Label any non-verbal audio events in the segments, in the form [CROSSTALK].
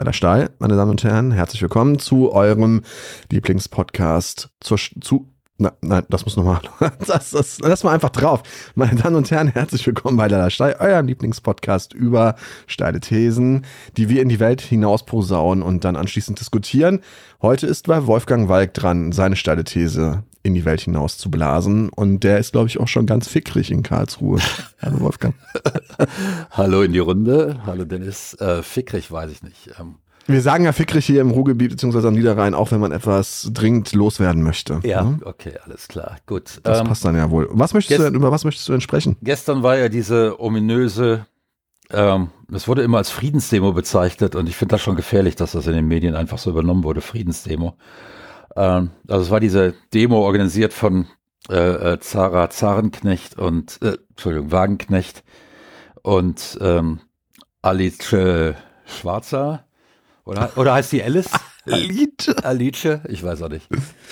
bei der Stahl, meine Damen und Herren. Herzlich willkommen zu eurem Lieblingspodcast zur, zu, na, nein, das muss nochmal, [LAUGHS] das, das, lass mal einfach drauf. Meine Damen und Herren, herzlich willkommen bei der Stahl, eurem Lieblingspodcast über steile Thesen, die wir in die Welt hinaus posaunen und dann anschließend diskutieren. Heute ist bei Wolfgang Walk dran, seine steile These in die Welt hinaus zu blasen. Und der ist, glaube ich, auch schon ganz fickrig in Karlsruhe. [LAUGHS] Hallo Wolfgang. Hallo in die Runde. Hallo Dennis. Äh, fickrig weiß ich nicht. Ähm, wir sagen ja fickrig hier im Ruhrgebiet bzw. am Niederrhein, auch wenn man etwas dringend loswerden möchte. Ja, ne? okay, alles klar. Gut. Das ähm, passt dann ja wohl. Was möchtest du denn, über was möchtest du denn sprechen? Gestern war ja diese ominöse ähm, das wurde immer als Friedensdemo bezeichnet und ich finde das schon gefährlich, dass das in den Medien einfach so übernommen wurde, Friedensdemo. Ähm, also es war diese Demo organisiert von äh, äh, Zara Zarenknecht und, äh, Entschuldigung, Wagenknecht und ähm, Alice Schwarzer. Oder, oder heißt die Alice? Alice? Alice? Ich weiß auch nicht.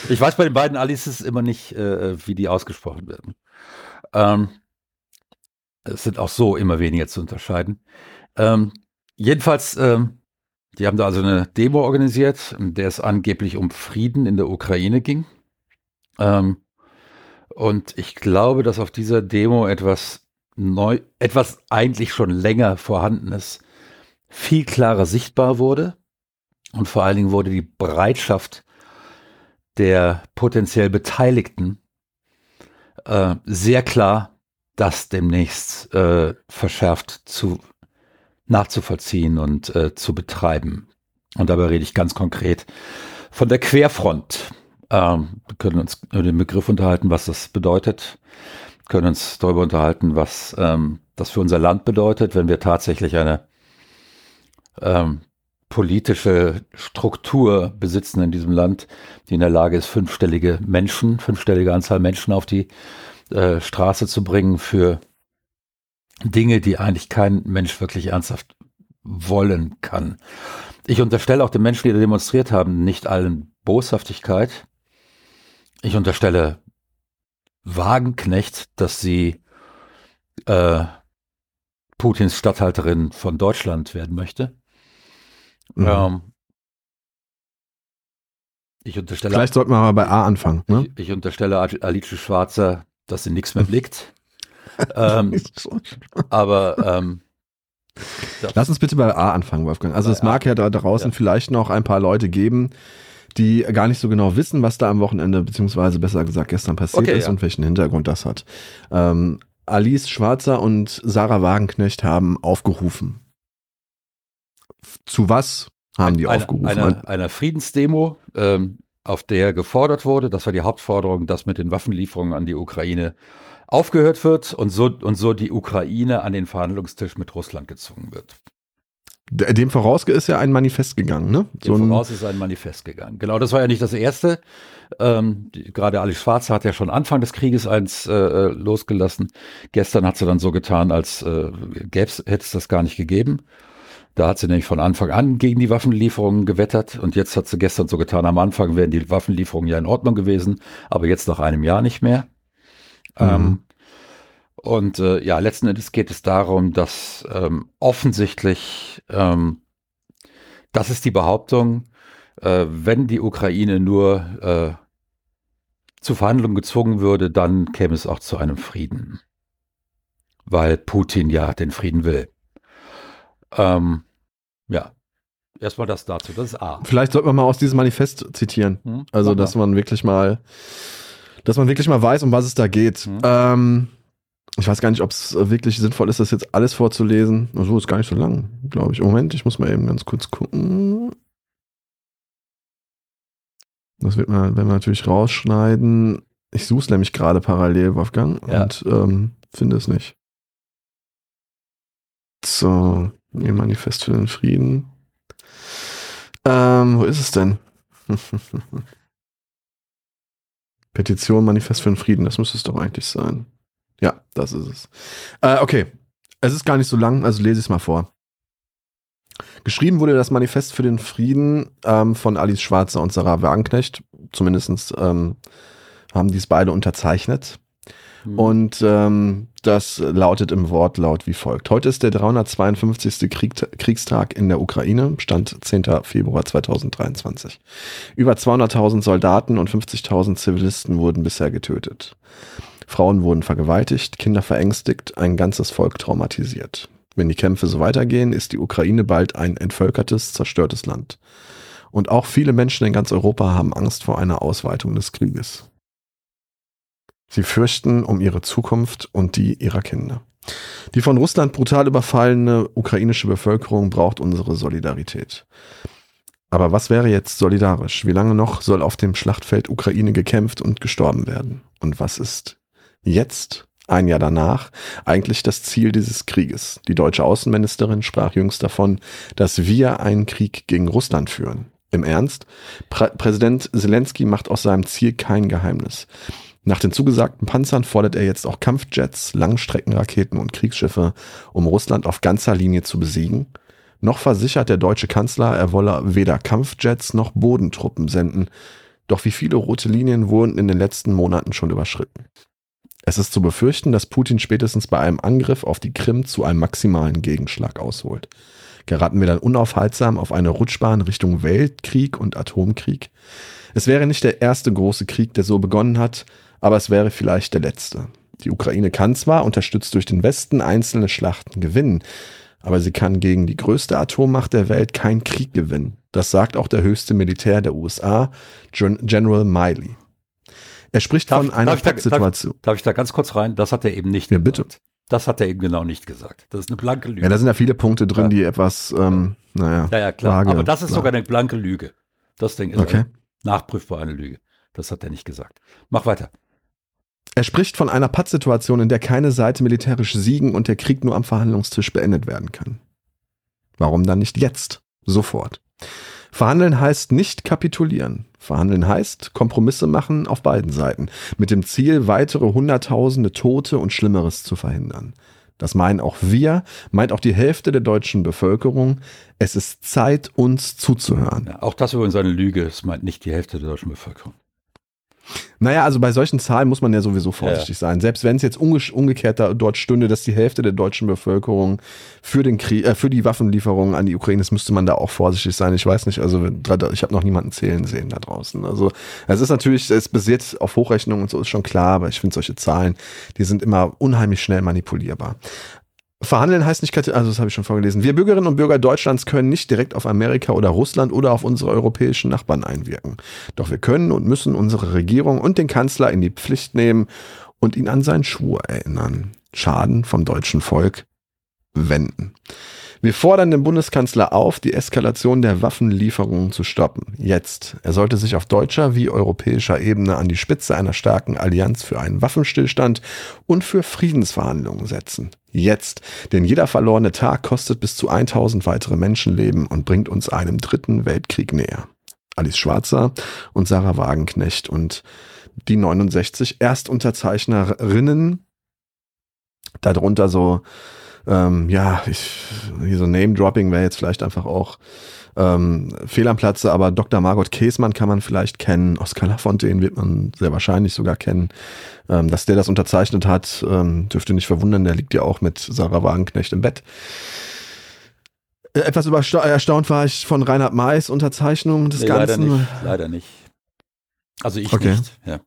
Ich weiß bei den beiden Alices immer nicht, äh, wie die ausgesprochen werden. Ähm, es sind auch so immer weniger zu unterscheiden. Ähm, jedenfalls ähm, die haben da also eine Demo organisiert, in der es angeblich um Frieden in der Ukraine ging. Ähm, und ich glaube, dass auf dieser Demo etwas neu, etwas eigentlich schon länger vorhandenes, viel klarer sichtbar wurde. Und vor allen Dingen wurde die Bereitschaft der potenziell Beteiligten äh, sehr klar, das demnächst äh, verschärft zu nachzuvollziehen und äh, zu betreiben. Und dabei rede ich ganz konkret von der Querfront. Ähm, wir können uns über den Begriff unterhalten, was das bedeutet, wir können uns darüber unterhalten, was ähm, das für unser Land bedeutet, wenn wir tatsächlich eine ähm, politische Struktur besitzen in diesem Land, die in der Lage ist, fünfstellige Menschen, fünfstellige Anzahl Menschen auf die äh, Straße zu bringen für Dinge, die eigentlich kein Mensch wirklich ernsthaft wollen kann. Ich unterstelle auch den Menschen, die da demonstriert haben, nicht allen Boshaftigkeit. Ich unterstelle Wagenknecht, dass sie äh, Putins Statthalterin von Deutschland werden möchte. Mhm. Ähm, ich unterstelle. Vielleicht sollten wir mal bei A anfangen. Ne? Ich, ich unterstelle Alice Schwarzer, dass sie nichts mehr blickt ähm, [LAUGHS] aber ähm, Lass uns bitte bei A anfangen, Wolfgang. Also es mag ja da draußen ja. vielleicht noch ein paar Leute geben, die gar nicht so genau wissen, was da am Wochenende, beziehungsweise besser gesagt gestern passiert okay, ist ja. und welchen Hintergrund das hat. Ähm, Alice Schwarzer und Sarah Wagenknecht haben aufgerufen. Zu was haben die eine, aufgerufen? Einer eine Friedensdemo, ähm, auf der gefordert wurde, das war die Hauptforderung, dass mit den Waffenlieferungen an die Ukraine aufgehört wird und so, und so die Ukraine an den Verhandlungstisch mit Russland gezwungen wird. Dem voraus ist ja ein Manifest gegangen, ne? Dem so voraus ist ein Manifest gegangen. Genau, das war ja nicht das erste. Ähm, die, gerade Ali Schwarze hat ja schon Anfang des Krieges eins äh, äh losgelassen. Gestern hat sie dann so getan, als äh, hätte es das gar nicht gegeben. Da hat sie nämlich von Anfang an gegen die Waffenlieferungen gewettert und jetzt hat sie gestern so getan, am Anfang wären die Waffenlieferungen ja in Ordnung gewesen, aber jetzt nach einem Jahr nicht mehr. Mhm. Ähm, und äh, ja, letzten Endes geht es darum, dass ähm, offensichtlich, ähm, das ist die Behauptung, äh, wenn die Ukraine nur äh, zu Verhandlungen gezwungen würde, dann käme es auch zu einem Frieden. Weil Putin ja den Frieden will. Ähm, ja, erstmal das dazu, das ist A. Vielleicht sollte man mal aus diesem Manifest zitieren. Hm? Also, dass man wirklich mal dass man wirklich mal weiß, um was es da geht. Mhm. Ähm, ich weiß gar nicht, ob es wirklich sinnvoll ist, das jetzt alles vorzulesen. So also, ist gar nicht so lang, glaube ich. Moment, ich muss mal eben ganz kurz gucken. Das wird man, wenn wir natürlich rausschneiden. Ich suche es nämlich gerade parallel, Wolfgang, ja. und ähm, finde es nicht. So, ihr Manifest für den Frieden. Ähm, wo ist es denn? [LAUGHS] Petition Manifest für den Frieden, das müsste es doch eigentlich sein. Ja, das ist es. Äh, okay, es ist gar nicht so lang, also lese ich es mal vor. Geschrieben wurde das Manifest für den Frieden ähm, von Alice Schwarzer und Sarah Wagenknecht. Zumindest ähm, haben dies beide unterzeichnet. Mhm. Und ähm, das lautet im Wortlaut wie folgt. Heute ist der 352. Krieg, Kriegstag in der Ukraine, Stand 10. Februar 2023. Über 200.000 Soldaten und 50.000 Zivilisten wurden bisher getötet. Frauen wurden vergewaltigt, Kinder verängstigt, ein ganzes Volk traumatisiert. Wenn die Kämpfe so weitergehen, ist die Ukraine bald ein entvölkertes, zerstörtes Land. Und auch viele Menschen in ganz Europa haben Angst vor einer Ausweitung des Krieges. Sie fürchten um ihre Zukunft und die ihrer Kinder. Die von Russland brutal überfallene ukrainische Bevölkerung braucht unsere Solidarität. Aber was wäre jetzt solidarisch? Wie lange noch soll auf dem Schlachtfeld Ukraine gekämpft und gestorben werden? Und was ist jetzt, ein Jahr danach, eigentlich das Ziel dieses Krieges? Die deutsche Außenministerin sprach jüngst davon, dass wir einen Krieg gegen Russland führen. Im Ernst? Prä Präsident Zelensky macht aus seinem Ziel kein Geheimnis. Nach den zugesagten Panzern fordert er jetzt auch Kampfjets, Langstreckenraketen und Kriegsschiffe, um Russland auf ganzer Linie zu besiegen. Noch versichert der deutsche Kanzler, er wolle weder Kampfjets noch Bodentruppen senden. Doch wie viele rote Linien wurden in den letzten Monaten schon überschritten? Es ist zu befürchten, dass Putin spätestens bei einem Angriff auf die Krim zu einem maximalen Gegenschlag ausholt. Geraten wir dann unaufhaltsam auf eine Rutschbahn Richtung Weltkrieg und Atomkrieg? Es wäre nicht der erste große Krieg, der so begonnen hat, aber es wäre vielleicht der letzte. Die Ukraine kann zwar, unterstützt durch den Westen, einzelne Schlachten gewinnen, aber sie kann gegen die größte Atommacht der Welt keinen Krieg gewinnen. Das sagt auch der höchste Militär der USA, General Miley. Er spricht darf, von einer Situation. Darf, darf, ich da ganz kurz rein? Das hat er eben nicht ja, bitte. Das hat er eben genau nicht gesagt. Das ist eine blanke Lüge. Ja, da sind ja viele Punkte drin, ja. die etwas, ähm, naja. Ja, ja, klar. Vage, aber das ist klar. sogar eine blanke Lüge. Das Ding ist okay. nachprüfbar eine Lüge. Das hat er nicht gesagt. Mach weiter. Er spricht von einer Pattsituation, in der keine Seite militärisch siegen und der Krieg nur am Verhandlungstisch beendet werden kann. Warum dann nicht jetzt? Sofort. Verhandeln heißt nicht kapitulieren. Verhandeln heißt Kompromisse machen auf beiden Seiten, mit dem Ziel, weitere Hunderttausende Tote und Schlimmeres zu verhindern. Das meinen auch wir, meint auch die Hälfte der deutschen Bevölkerung. Es ist Zeit, uns zuzuhören. Ja, auch das übrigens eine Lüge. Es meint nicht die Hälfte der deutschen Bevölkerung. Naja, also bei solchen Zahlen muss man ja sowieso vorsichtig ja. sein. Selbst wenn es jetzt umge umgekehrt dort stünde, dass die Hälfte der deutschen Bevölkerung für den Krieg, äh, für die Waffenlieferungen an die Ukraine ist, müsste man da auch vorsichtig sein. Ich weiß nicht, also ich habe noch niemanden zählen sehen da draußen. Also es ist natürlich, es basiert auf Hochrechnung und so ist schon klar, aber ich finde solche Zahlen, die sind immer unheimlich schnell manipulierbar. Verhandeln heißt nicht, also das habe ich schon vorgelesen. Wir Bürgerinnen und Bürger Deutschlands können nicht direkt auf Amerika oder Russland oder auf unsere europäischen Nachbarn einwirken. Doch wir können und müssen unsere Regierung und den Kanzler in die Pflicht nehmen und ihn an seinen Schwur erinnern. Schaden vom deutschen Volk wenden. Wir fordern den Bundeskanzler auf, die Eskalation der Waffenlieferungen zu stoppen. Jetzt. Er sollte sich auf deutscher wie europäischer Ebene an die Spitze einer starken Allianz für einen Waffenstillstand und für Friedensverhandlungen setzen. Jetzt. Denn jeder verlorene Tag kostet bis zu 1000 weitere Menschenleben und bringt uns einem dritten Weltkrieg näher. Alice Schwarzer und Sarah Wagenknecht und die 69 Erstunterzeichnerinnen, darunter so ähm, ja, ich, hier so Name-Dropping wäre jetzt vielleicht einfach auch ähm, fehl am Platze, aber Dr. Margot Käsmann kann man vielleicht kennen, Oskar Lafontaine wird man sehr wahrscheinlich sogar kennen. Ähm, dass der das unterzeichnet hat, ähm, dürfte nicht verwundern, der liegt ja auch mit Sarah Wagenknecht im Bett. Äh, etwas erstaunt war ich von Reinhard Mays Unterzeichnung des nee, Ganzen. Leider nicht, leider nicht. Also ich okay. nicht, ja.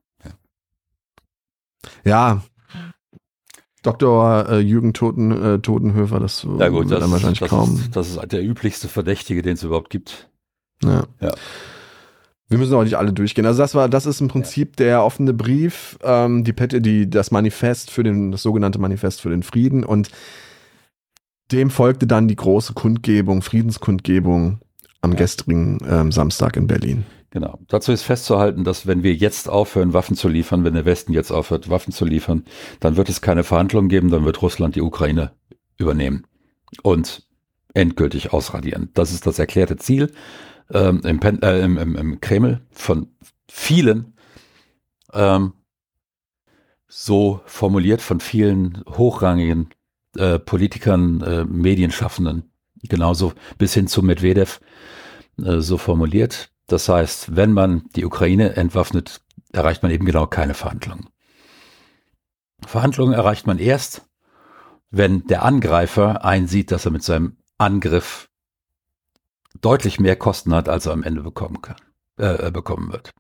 Ja, Dr. Äh, Jürgen Toten, äh, Totenhöfer, das ja gut, wird das, dann wahrscheinlich das kaum. Ist, das ist der üblichste Verdächtige, den es überhaupt gibt. Ja. ja. Wir müssen auch nicht alle durchgehen. Also das war, das ist im Prinzip ja. der offene Brief, ähm, die Pette, die das Manifest für den, das sogenannte Manifest für den Frieden und dem folgte dann die große Kundgebung, Friedenskundgebung am gestrigen ähm, Samstag in Berlin. Genau. Dazu ist festzuhalten, dass wenn wir jetzt aufhören, Waffen zu liefern, wenn der Westen jetzt aufhört, Waffen zu liefern, dann wird es keine Verhandlungen geben, dann wird Russland die Ukraine übernehmen und endgültig ausradieren. Das ist das erklärte Ziel ähm, im, äh, im, im, im, Kreml von vielen, ähm, so formuliert von vielen hochrangigen äh, Politikern, äh, Medienschaffenden, genauso bis hin zu Medvedev, äh, so formuliert. Das heißt, wenn man die Ukraine entwaffnet, erreicht man eben genau keine Verhandlungen. Verhandlungen erreicht man erst, wenn der Angreifer einsieht, dass er mit seinem Angriff deutlich mehr Kosten hat, als er am Ende bekommen kann, äh, bekommen wird.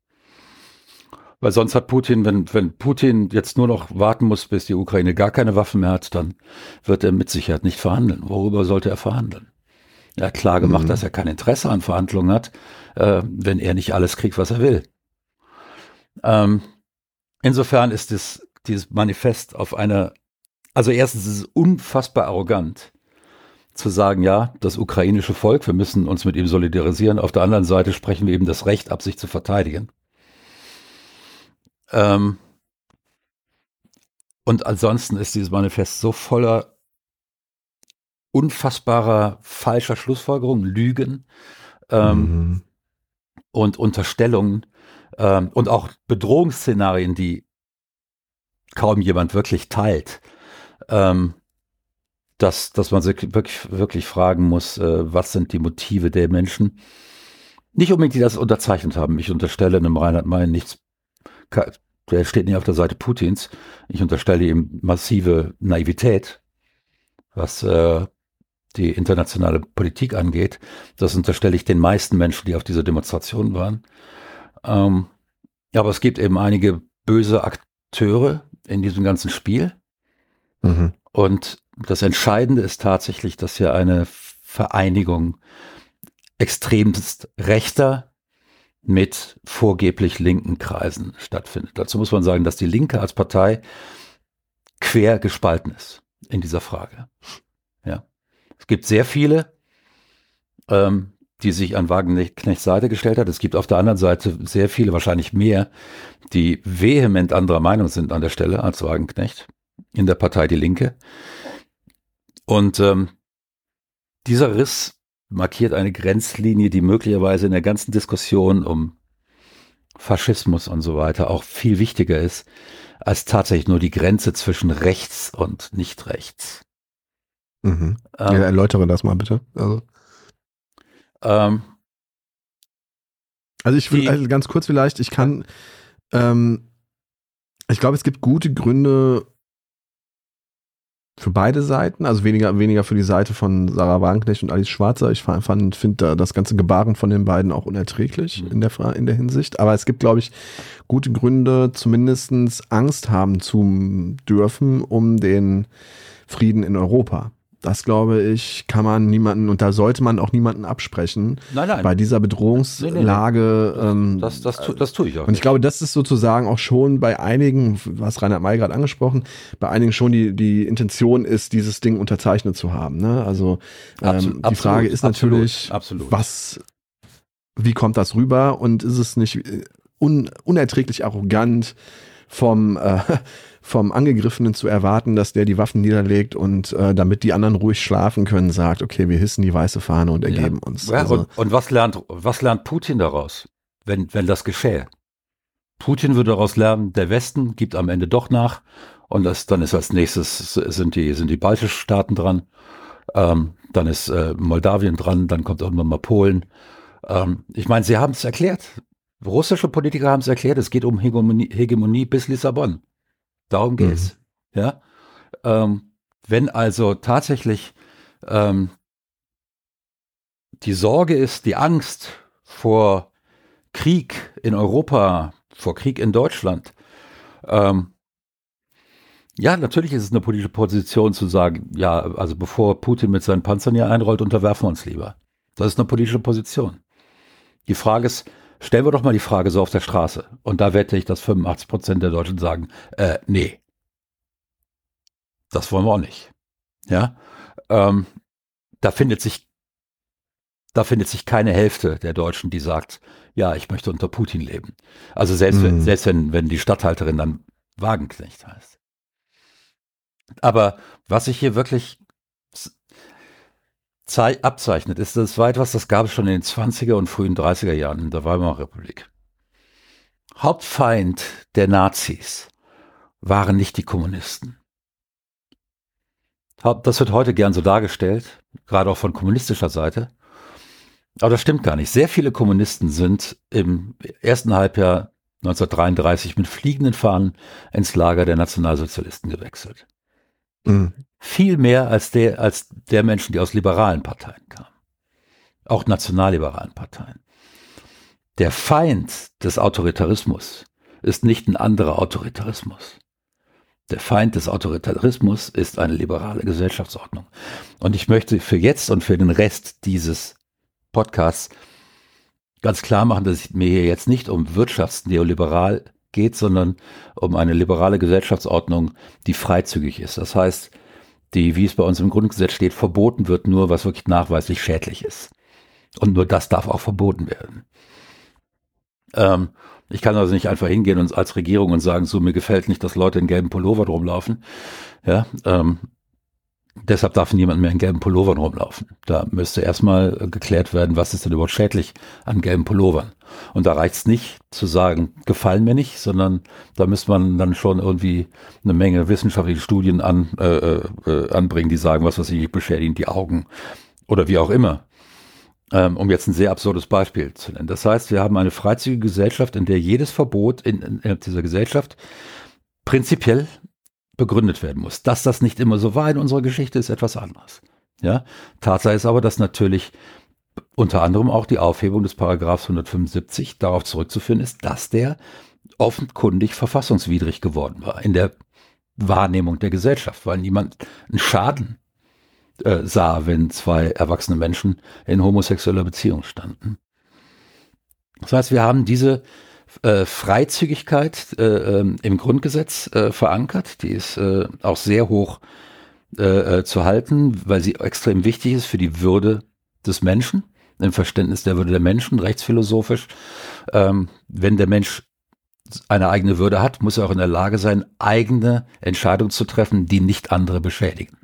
Weil sonst hat Putin, wenn, wenn Putin jetzt nur noch warten muss, bis die Ukraine gar keine Waffen mehr hat, dann wird er mit Sicherheit nicht verhandeln. Worüber sollte er verhandeln? Er hat klar gemacht, mhm. dass er kein Interesse an Verhandlungen hat, äh, wenn er nicht alles kriegt, was er will. Ähm, insofern ist es, dieses Manifest auf einer, also erstens ist es unfassbar arrogant zu sagen, ja, das ukrainische Volk, wir müssen uns mit ihm solidarisieren. Auf der anderen Seite sprechen wir eben das Recht ab, sich zu verteidigen. Ähm, und ansonsten ist dieses Manifest so voller unfassbarer falscher Schlussfolgerungen, Lügen ähm, mhm. Und Unterstellungen ähm, und auch Bedrohungsszenarien, die kaum jemand wirklich teilt. Ähm, dass, dass man sich wirklich, wirklich fragen muss, äh, was sind die Motive der Menschen? Nicht unbedingt, die das unterzeichnet haben. Ich unterstelle einem Reinhard May nichts, der steht nicht auf der Seite Putins. Ich unterstelle ihm massive Naivität, was äh, die internationale Politik angeht. Das unterstelle ich den meisten Menschen, die auf dieser Demonstration waren. Ähm, aber es gibt eben einige böse Akteure in diesem ganzen Spiel. Mhm. Und das Entscheidende ist tatsächlich, dass hier eine Vereinigung extremst rechter mit vorgeblich linken Kreisen stattfindet. Dazu muss man sagen, dass die Linke als Partei quer gespalten ist in dieser Frage. Es gibt sehr viele, ähm, die sich an Wagenknechts Seite gestellt hat. Es gibt auf der anderen Seite sehr viele, wahrscheinlich mehr, die vehement anderer Meinung sind an der Stelle als Wagenknecht in der Partei Die Linke. Und ähm, dieser Riss markiert eine Grenzlinie, die möglicherweise in der ganzen Diskussion um Faschismus und so weiter auch viel wichtiger ist, als tatsächlich nur die Grenze zwischen rechts und nicht rechts. Mhm. Ähm, ja, erläutere das mal bitte. Also, ähm, also ich will also ganz kurz vielleicht, ich kann, ähm, ich glaube, es gibt gute Gründe, für beide Seiten, also weniger, weniger für die Seite von Sarah Wagenknecht und Alice Schwarzer. Ich finde das ganze Gebaren von den beiden auch unerträglich mhm. in, der, in der Hinsicht. Aber es gibt, glaube ich, gute Gründe, zumindest Angst haben zu dürfen um den Frieden in Europa. Das glaube ich, kann man niemanden und da sollte man auch niemanden absprechen. Nein, nein. Bei dieser Bedrohungslage. Nee, nee, nee. Das, das, das, das, tue ich auch. Und ich glaube, das ist sozusagen auch schon bei einigen, was Reinhard May gerade angesprochen, bei einigen schon die, die Intention ist, dieses Ding unterzeichnet zu haben. Ne? Also ähm, absolut, die Frage ist natürlich, absolut, was, wie kommt das rüber und ist es nicht äh, un, unerträglich arrogant vom äh, vom Angegriffenen zu erwarten, dass der die Waffen niederlegt und äh, damit die anderen ruhig schlafen können, sagt, okay, wir hissen die weiße Fahne und ergeben ja. uns. Ja, also, und, und, was lernt, was lernt Putin daraus, wenn, wenn das geschähe? Putin würde daraus lernen, der Westen gibt am Ende doch nach und das, dann ist als nächstes sind die, sind die baltischen Staaten dran, ähm, dann ist äh, Moldawien dran, dann kommt irgendwann mal Polen. Ähm, ich meine, sie haben es erklärt. Russische Politiker haben es erklärt, es geht um Hegemonie, Hegemonie bis Lissabon. Darum geht's. Mhm. Ja. Ähm, wenn also tatsächlich ähm, die Sorge ist, die Angst vor Krieg in Europa, vor Krieg in Deutschland, ähm, ja, natürlich ist es eine politische Position zu sagen, ja, also bevor Putin mit seinen Panzern hier einrollt, unterwerfen wir uns lieber. Das ist eine politische Position. Die Frage ist, Stellen wir doch mal die Frage so auf der Straße. Und da wette ich, dass 85 Prozent der Deutschen sagen, äh, nee. Das wollen wir auch nicht. Ja. Ähm, da findet sich, da findet sich keine Hälfte der Deutschen, die sagt, ja, ich möchte unter Putin leben. Also selbst, mhm. wenn, selbst wenn, wenn die Stadthalterin dann Wagenknecht heißt. Aber was ich hier wirklich abzeichnet, ist das war etwas, das gab es schon in den 20er und frühen 30er Jahren in der Weimarer Republik. Hauptfeind der Nazis waren nicht die Kommunisten. Das wird heute gern so dargestellt, gerade auch von kommunistischer Seite. Aber das stimmt gar nicht. Sehr viele Kommunisten sind im ersten Halbjahr 1933 mit fliegenden Fahnen ins Lager der Nationalsozialisten gewechselt. Mhm. Viel mehr als der, als der Menschen, die aus liberalen Parteien kamen. Auch nationalliberalen Parteien. Der Feind des Autoritarismus ist nicht ein anderer Autoritarismus. Der Feind des Autoritarismus ist eine liberale Gesellschaftsordnung. Und ich möchte für jetzt und für den Rest dieses Podcasts ganz klar machen, dass es mir hier jetzt nicht um Wirtschaftsneoliberal geht, sondern um eine liberale Gesellschaftsordnung, die freizügig ist. Das heißt, die, wie es bei uns im Grundgesetz steht, verboten wird nur, was wirklich nachweislich schädlich ist. Und nur das darf auch verboten werden. Ähm, ich kann also nicht einfach hingehen und als Regierung und sagen, so mir gefällt nicht, dass Leute in gelben Pullover rumlaufen. Ja, ähm, deshalb darf niemand mehr in gelben Pullovern rumlaufen. Da müsste erstmal geklärt werden, was ist denn überhaupt schädlich an gelben Pullovern. Und da reicht es nicht zu sagen, gefallen mir nicht, sondern da müsste man dann schon irgendwie eine Menge wissenschaftliche Studien an, äh, äh, anbringen, die sagen, was weiß ich, beschädigen die Augen oder wie auch immer ähm, um jetzt ein sehr absurdes Beispiel zu nennen. Das heißt, wir haben eine freizügige Gesellschaft, in der jedes Verbot in, in dieser Gesellschaft prinzipiell begründet werden muss. Dass das nicht immer so war in unserer Geschichte, ist etwas anderes. Ja, Tatsache ist aber, dass natürlich unter anderem auch die Aufhebung des Paragraphs 175 darauf zurückzuführen ist, dass der offenkundig verfassungswidrig geworden war in der Wahrnehmung der Gesellschaft, weil niemand einen Schaden äh, sah, wenn zwei erwachsene Menschen in homosexueller Beziehung standen. Das heißt, wir haben diese äh, Freizügigkeit äh, ähm, im Grundgesetz äh, verankert. Die ist äh, auch sehr hoch äh, zu halten, weil sie extrem wichtig ist für die Würde des Menschen, im Verständnis der Würde der Menschen, rechtsphilosophisch. Ähm, wenn der Mensch eine eigene Würde hat, muss er auch in der Lage sein, eigene Entscheidungen zu treffen, die nicht andere beschädigen.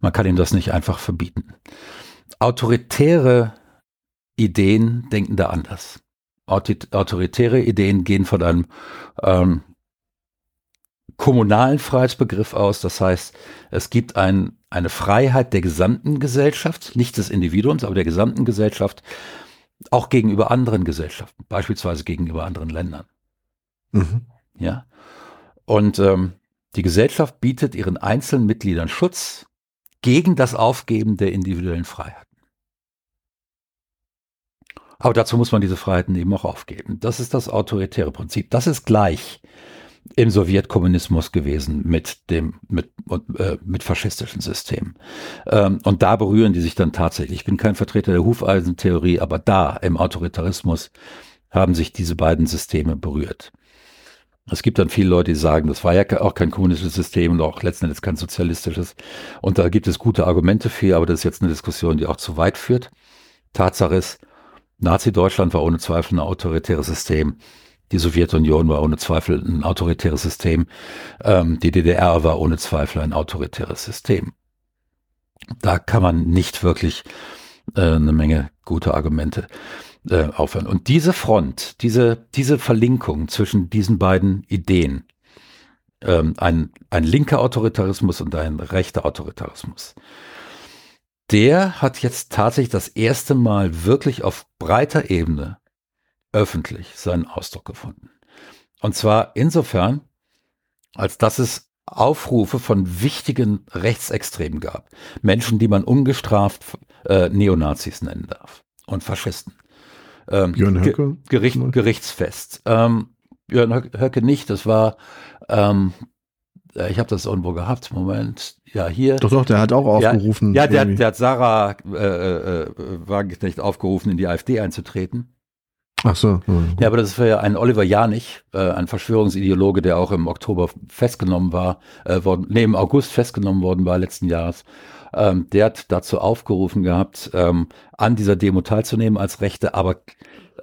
Man kann ihm das nicht einfach verbieten. Autoritäre Ideen denken da anders. Autoritäre Ideen gehen von einem ähm, kommunalen Freiheitsbegriff aus. Das heißt, es gibt ein, eine Freiheit der gesamten Gesellschaft, nicht des Individuums, aber der gesamten Gesellschaft, auch gegenüber anderen Gesellschaften, beispielsweise gegenüber anderen Ländern. Mhm. Ja. Und ähm, die Gesellschaft bietet ihren einzelnen Mitgliedern Schutz gegen das Aufgeben der individuellen Freiheiten. Aber dazu muss man diese Freiheiten eben auch aufgeben. Das ist das autoritäre Prinzip. Das ist gleich im Sowjetkommunismus gewesen mit dem mit äh, mit faschistischen Systemen. Ähm, und da berühren die sich dann tatsächlich. Ich bin kein Vertreter der Hufeisentheorie, aber da im Autoritarismus haben sich diese beiden Systeme berührt. Es gibt dann viele Leute, die sagen, das war ja auch kein kommunistisches System und auch letzten Endes kein sozialistisches. Und da gibt es gute Argumente für, aber das ist jetzt eine Diskussion, die auch zu weit führt. Tatsache ist, Nazi-Deutschland war ohne Zweifel ein autoritäres System. Die Sowjetunion war ohne Zweifel ein autoritäres System. Ähm, die DDR war ohne Zweifel ein autoritäres System. Da kann man nicht wirklich äh, eine Menge gute Argumente äh, aufhören. Und diese Front, diese, diese Verlinkung zwischen diesen beiden Ideen, ähm, ein, ein linker Autoritarismus und ein rechter Autoritarismus, der hat jetzt tatsächlich das erste Mal wirklich auf breiter Ebene öffentlich seinen Ausdruck gefunden. Und zwar insofern, als dass es Aufrufe von wichtigen Rechtsextremen gab. Menschen, die man ungestraft äh, Neonazis nennen darf und Faschisten. Ähm, Björn Höcke? Gericht, Gerichtsfest. Ähm, Björn Höcke nicht, das war, ähm, ich habe das irgendwo gehabt, Moment, ja, hier. Doch, doch, der hat auch aufgerufen. Ja, der, der, hat Sarah äh, äh, Wagenknecht aufgerufen, in die AfD einzutreten. Ach so. Ja, aber das war ja ein Oliver Janich, äh, ein Verschwörungsideologe, der auch im Oktober festgenommen war, äh, worden, nee, im August festgenommen worden war letzten Jahres. Ähm, der hat dazu aufgerufen gehabt, ähm, an dieser Demo teilzunehmen als Rechte, aber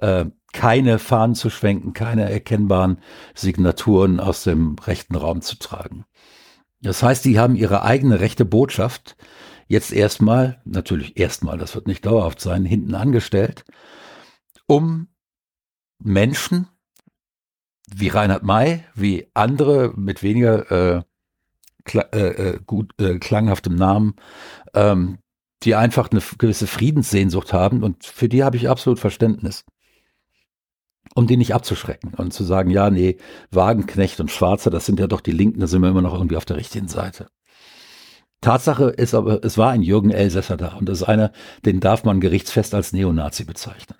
äh, keine Fahnen zu schwenken, keine erkennbaren Signaturen aus dem rechten Raum zu tragen. Das heißt, die haben ihre eigene rechte Botschaft jetzt erstmal, natürlich erstmal, das wird nicht dauerhaft sein, hinten angestellt, um Menschen wie Reinhard May, wie andere mit weniger äh, kla äh, äh, gut äh, klanghaftem Namen, ähm, die einfach eine gewisse Friedenssehnsucht haben und für die habe ich absolut Verständnis. Um die nicht abzuschrecken und zu sagen, ja, nee, Wagenknecht und Schwarzer, das sind ja doch die Linken, da sind wir immer noch irgendwie auf der richtigen Seite. Tatsache ist aber, es war ein Jürgen Elsässer da und das ist einer, den darf man gerichtsfest als Neonazi bezeichnen.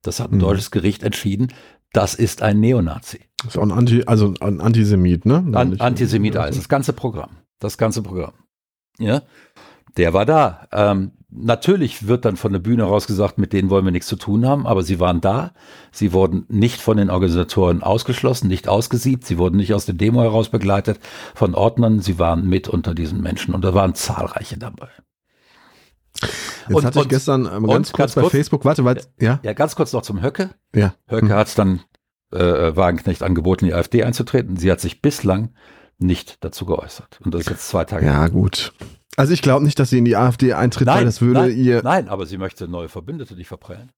Das hat ein mhm. deutsches Gericht entschieden. Das ist ein Neonazi. Das ist auch ein Anti, also ein Antisemit, ne? An, Antisemit, also das ganze Programm. Das ganze Programm. Ja. Der war da. Ähm, natürlich wird dann von der Bühne raus gesagt, mit denen wollen wir nichts zu tun haben, aber sie waren da. Sie wurden nicht von den Organisatoren ausgeschlossen, nicht ausgesiebt. Sie wurden nicht aus der Demo heraus begleitet von Ordnern. Sie waren mit unter diesen Menschen und da waren zahlreiche dabei. Jetzt und, hatte ich und, gestern ähm, ganz kurz ganz bei kurz, Facebook, warte, warte, ja? Ja, ganz kurz noch zum Höcke. Ja. Höcke hm. hat es dann äh, Wagenknecht angeboten, in die AfD einzutreten. Sie hat sich bislang nicht dazu geäußert. Und das ist jetzt zwei Tage. Ja, gut. Also ich glaube nicht, dass sie in die AfD eintritt, nein, weil das würde nein, ihr. Nein, aber sie möchte neue Verbündete nicht verprellen.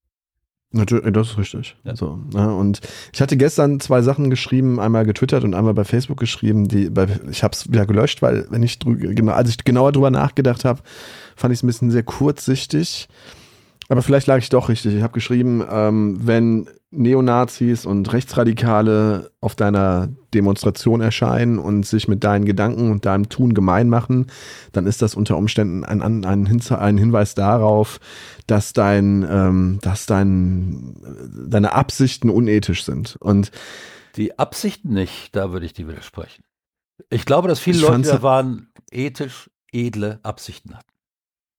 Natürlich, das ist richtig. Ja. So, ja, und ich hatte gestern zwei Sachen geschrieben, einmal getwittert und einmal bei Facebook geschrieben, die bei, ich habe es wieder gelöscht, weil wenn ich genau, als ich genauer drüber nachgedacht habe, fand ich es ein bisschen sehr kurzsichtig. Aber vielleicht lag ich doch richtig. Ich habe geschrieben, ähm, wenn Neonazis und Rechtsradikale auf deiner Demonstration erscheinen und sich mit deinen Gedanken und deinem Tun gemein machen, dann ist das unter Umständen ein, ein, ein Hinweis darauf, dass dein, ähm, dass dein, deine Absichten unethisch sind. Und die Absichten nicht, da würde ich dir widersprechen. Ich glaube, dass viele Leute waren ethisch edle Absichten hatten.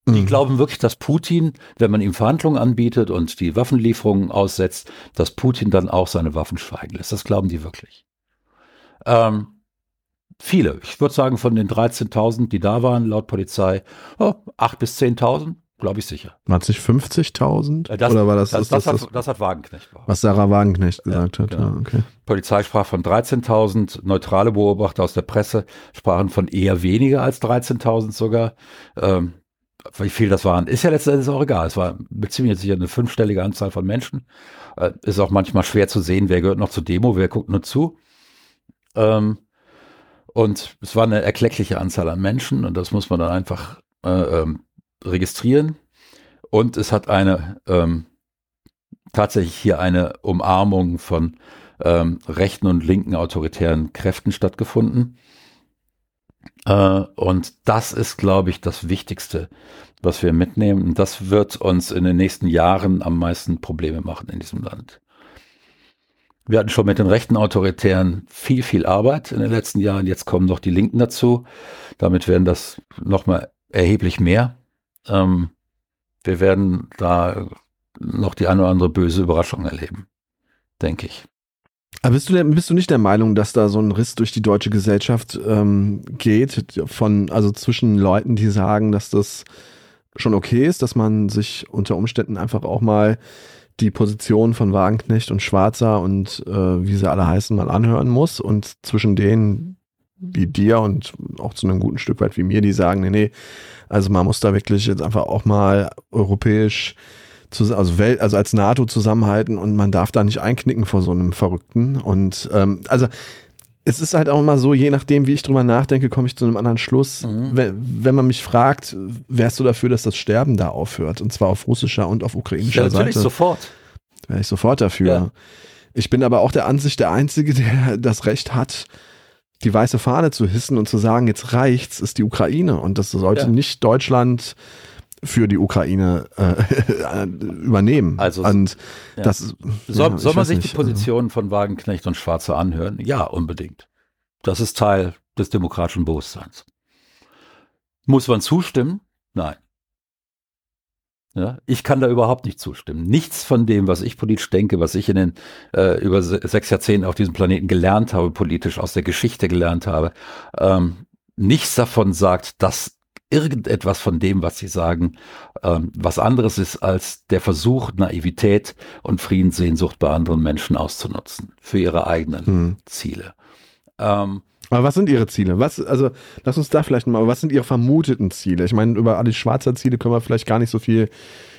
Die mhm. glauben wirklich, dass Putin, wenn man ihm Verhandlungen anbietet und die Waffenlieferungen aussetzt, dass Putin dann auch seine Waffen schweigen lässt. Das glauben die wirklich. Ähm, viele, ich würde sagen von den 13.000, die da waren, laut Polizei, oh, 8.000 bis 10.000, glaube ich sicher. War es nicht 50.000? Äh, Oder war das das, das, das, hat, das hat Wagenknecht war. Was Sarah Wagenknecht gesagt ja, hat. Genau. Ja, okay. Polizei sprach von 13.000, neutrale Beobachter aus der Presse sprachen von eher weniger als 13.000 sogar. Ähm, wie viel das waren, ist ja letztendlich auch egal. Es war ziemlich sicher eine fünfstellige Anzahl von Menschen. Äh, ist auch manchmal schwer zu sehen, wer gehört noch zur Demo, wer guckt nur zu. Ähm, und es war eine erkleckliche Anzahl an Menschen und das muss man dann einfach äh, ähm, registrieren. Und es hat eine ähm, tatsächlich hier eine Umarmung von ähm, rechten und linken autoritären Kräften stattgefunden. Äh, und das ist, glaube ich, das Wichtigste, was wir mitnehmen. Und das wird uns in den nächsten Jahren am meisten Probleme machen in diesem Land. Wir hatten schon mit den rechten Autoritären viel, viel Arbeit in den letzten Jahren. Jetzt kommen noch die Linken dazu. Damit werden das nochmal erheblich mehr. Ähm, wir werden da noch die eine oder andere böse Überraschung erleben, denke ich. Aber bist du, denn, bist du nicht der Meinung, dass da so ein Riss durch die deutsche Gesellschaft ähm, geht, von, also zwischen Leuten, die sagen, dass das schon okay ist, dass man sich unter Umständen einfach auch mal die Position von Wagenknecht und Schwarzer und äh, wie sie alle heißen, mal anhören muss. Und zwischen denen wie dir und auch zu einem guten Stück weit wie mir, die sagen, nee, nee, also man muss da wirklich jetzt einfach auch mal europäisch also, Welt, also als NATO zusammenhalten und man darf da nicht einknicken vor so einem Verrückten. Und ähm, also es ist halt auch immer so, je nachdem, wie ich drüber nachdenke, komme ich zu einem anderen Schluss. Mhm. Wenn, wenn, man mich fragt, wärst du dafür, dass das Sterben da aufhört? Und zwar auf russischer und auf ukrainischer ja, natürlich Seite. sofort. Wäre ich sofort dafür. Ja. Ich bin aber auch der Ansicht, der Einzige, der das Recht hat, die weiße Fahne zu hissen und zu sagen, jetzt reicht's, ist die Ukraine. Und das sollte ja. nicht Deutschland für die Ukraine äh, [LAUGHS] übernehmen. Also und ja. das soll, ja, soll man sich nicht. die Positionen von Wagenknecht und Schwarze anhören? Ja, unbedingt. Das ist Teil des demokratischen Bewusstseins. Muss man zustimmen? Nein. Ja, ich kann da überhaupt nicht zustimmen. Nichts von dem, was ich politisch denke, was ich in den äh, über sechs Jahrzehnten auf diesem Planeten gelernt habe, politisch aus der Geschichte gelernt habe, ähm, nichts davon sagt, dass irgendetwas von dem, was sie sagen, ähm, was anderes ist als der Versuch, Naivität und Friedenssehnsucht bei anderen Menschen auszunutzen für ihre eigenen hm. Ziele. Ähm, aber was sind Ihre Ziele? Was, also, lass uns da vielleicht mal, was sind Ihre vermuteten Ziele? Ich meine, über alle Schwarzer Ziele können wir vielleicht gar nicht so viel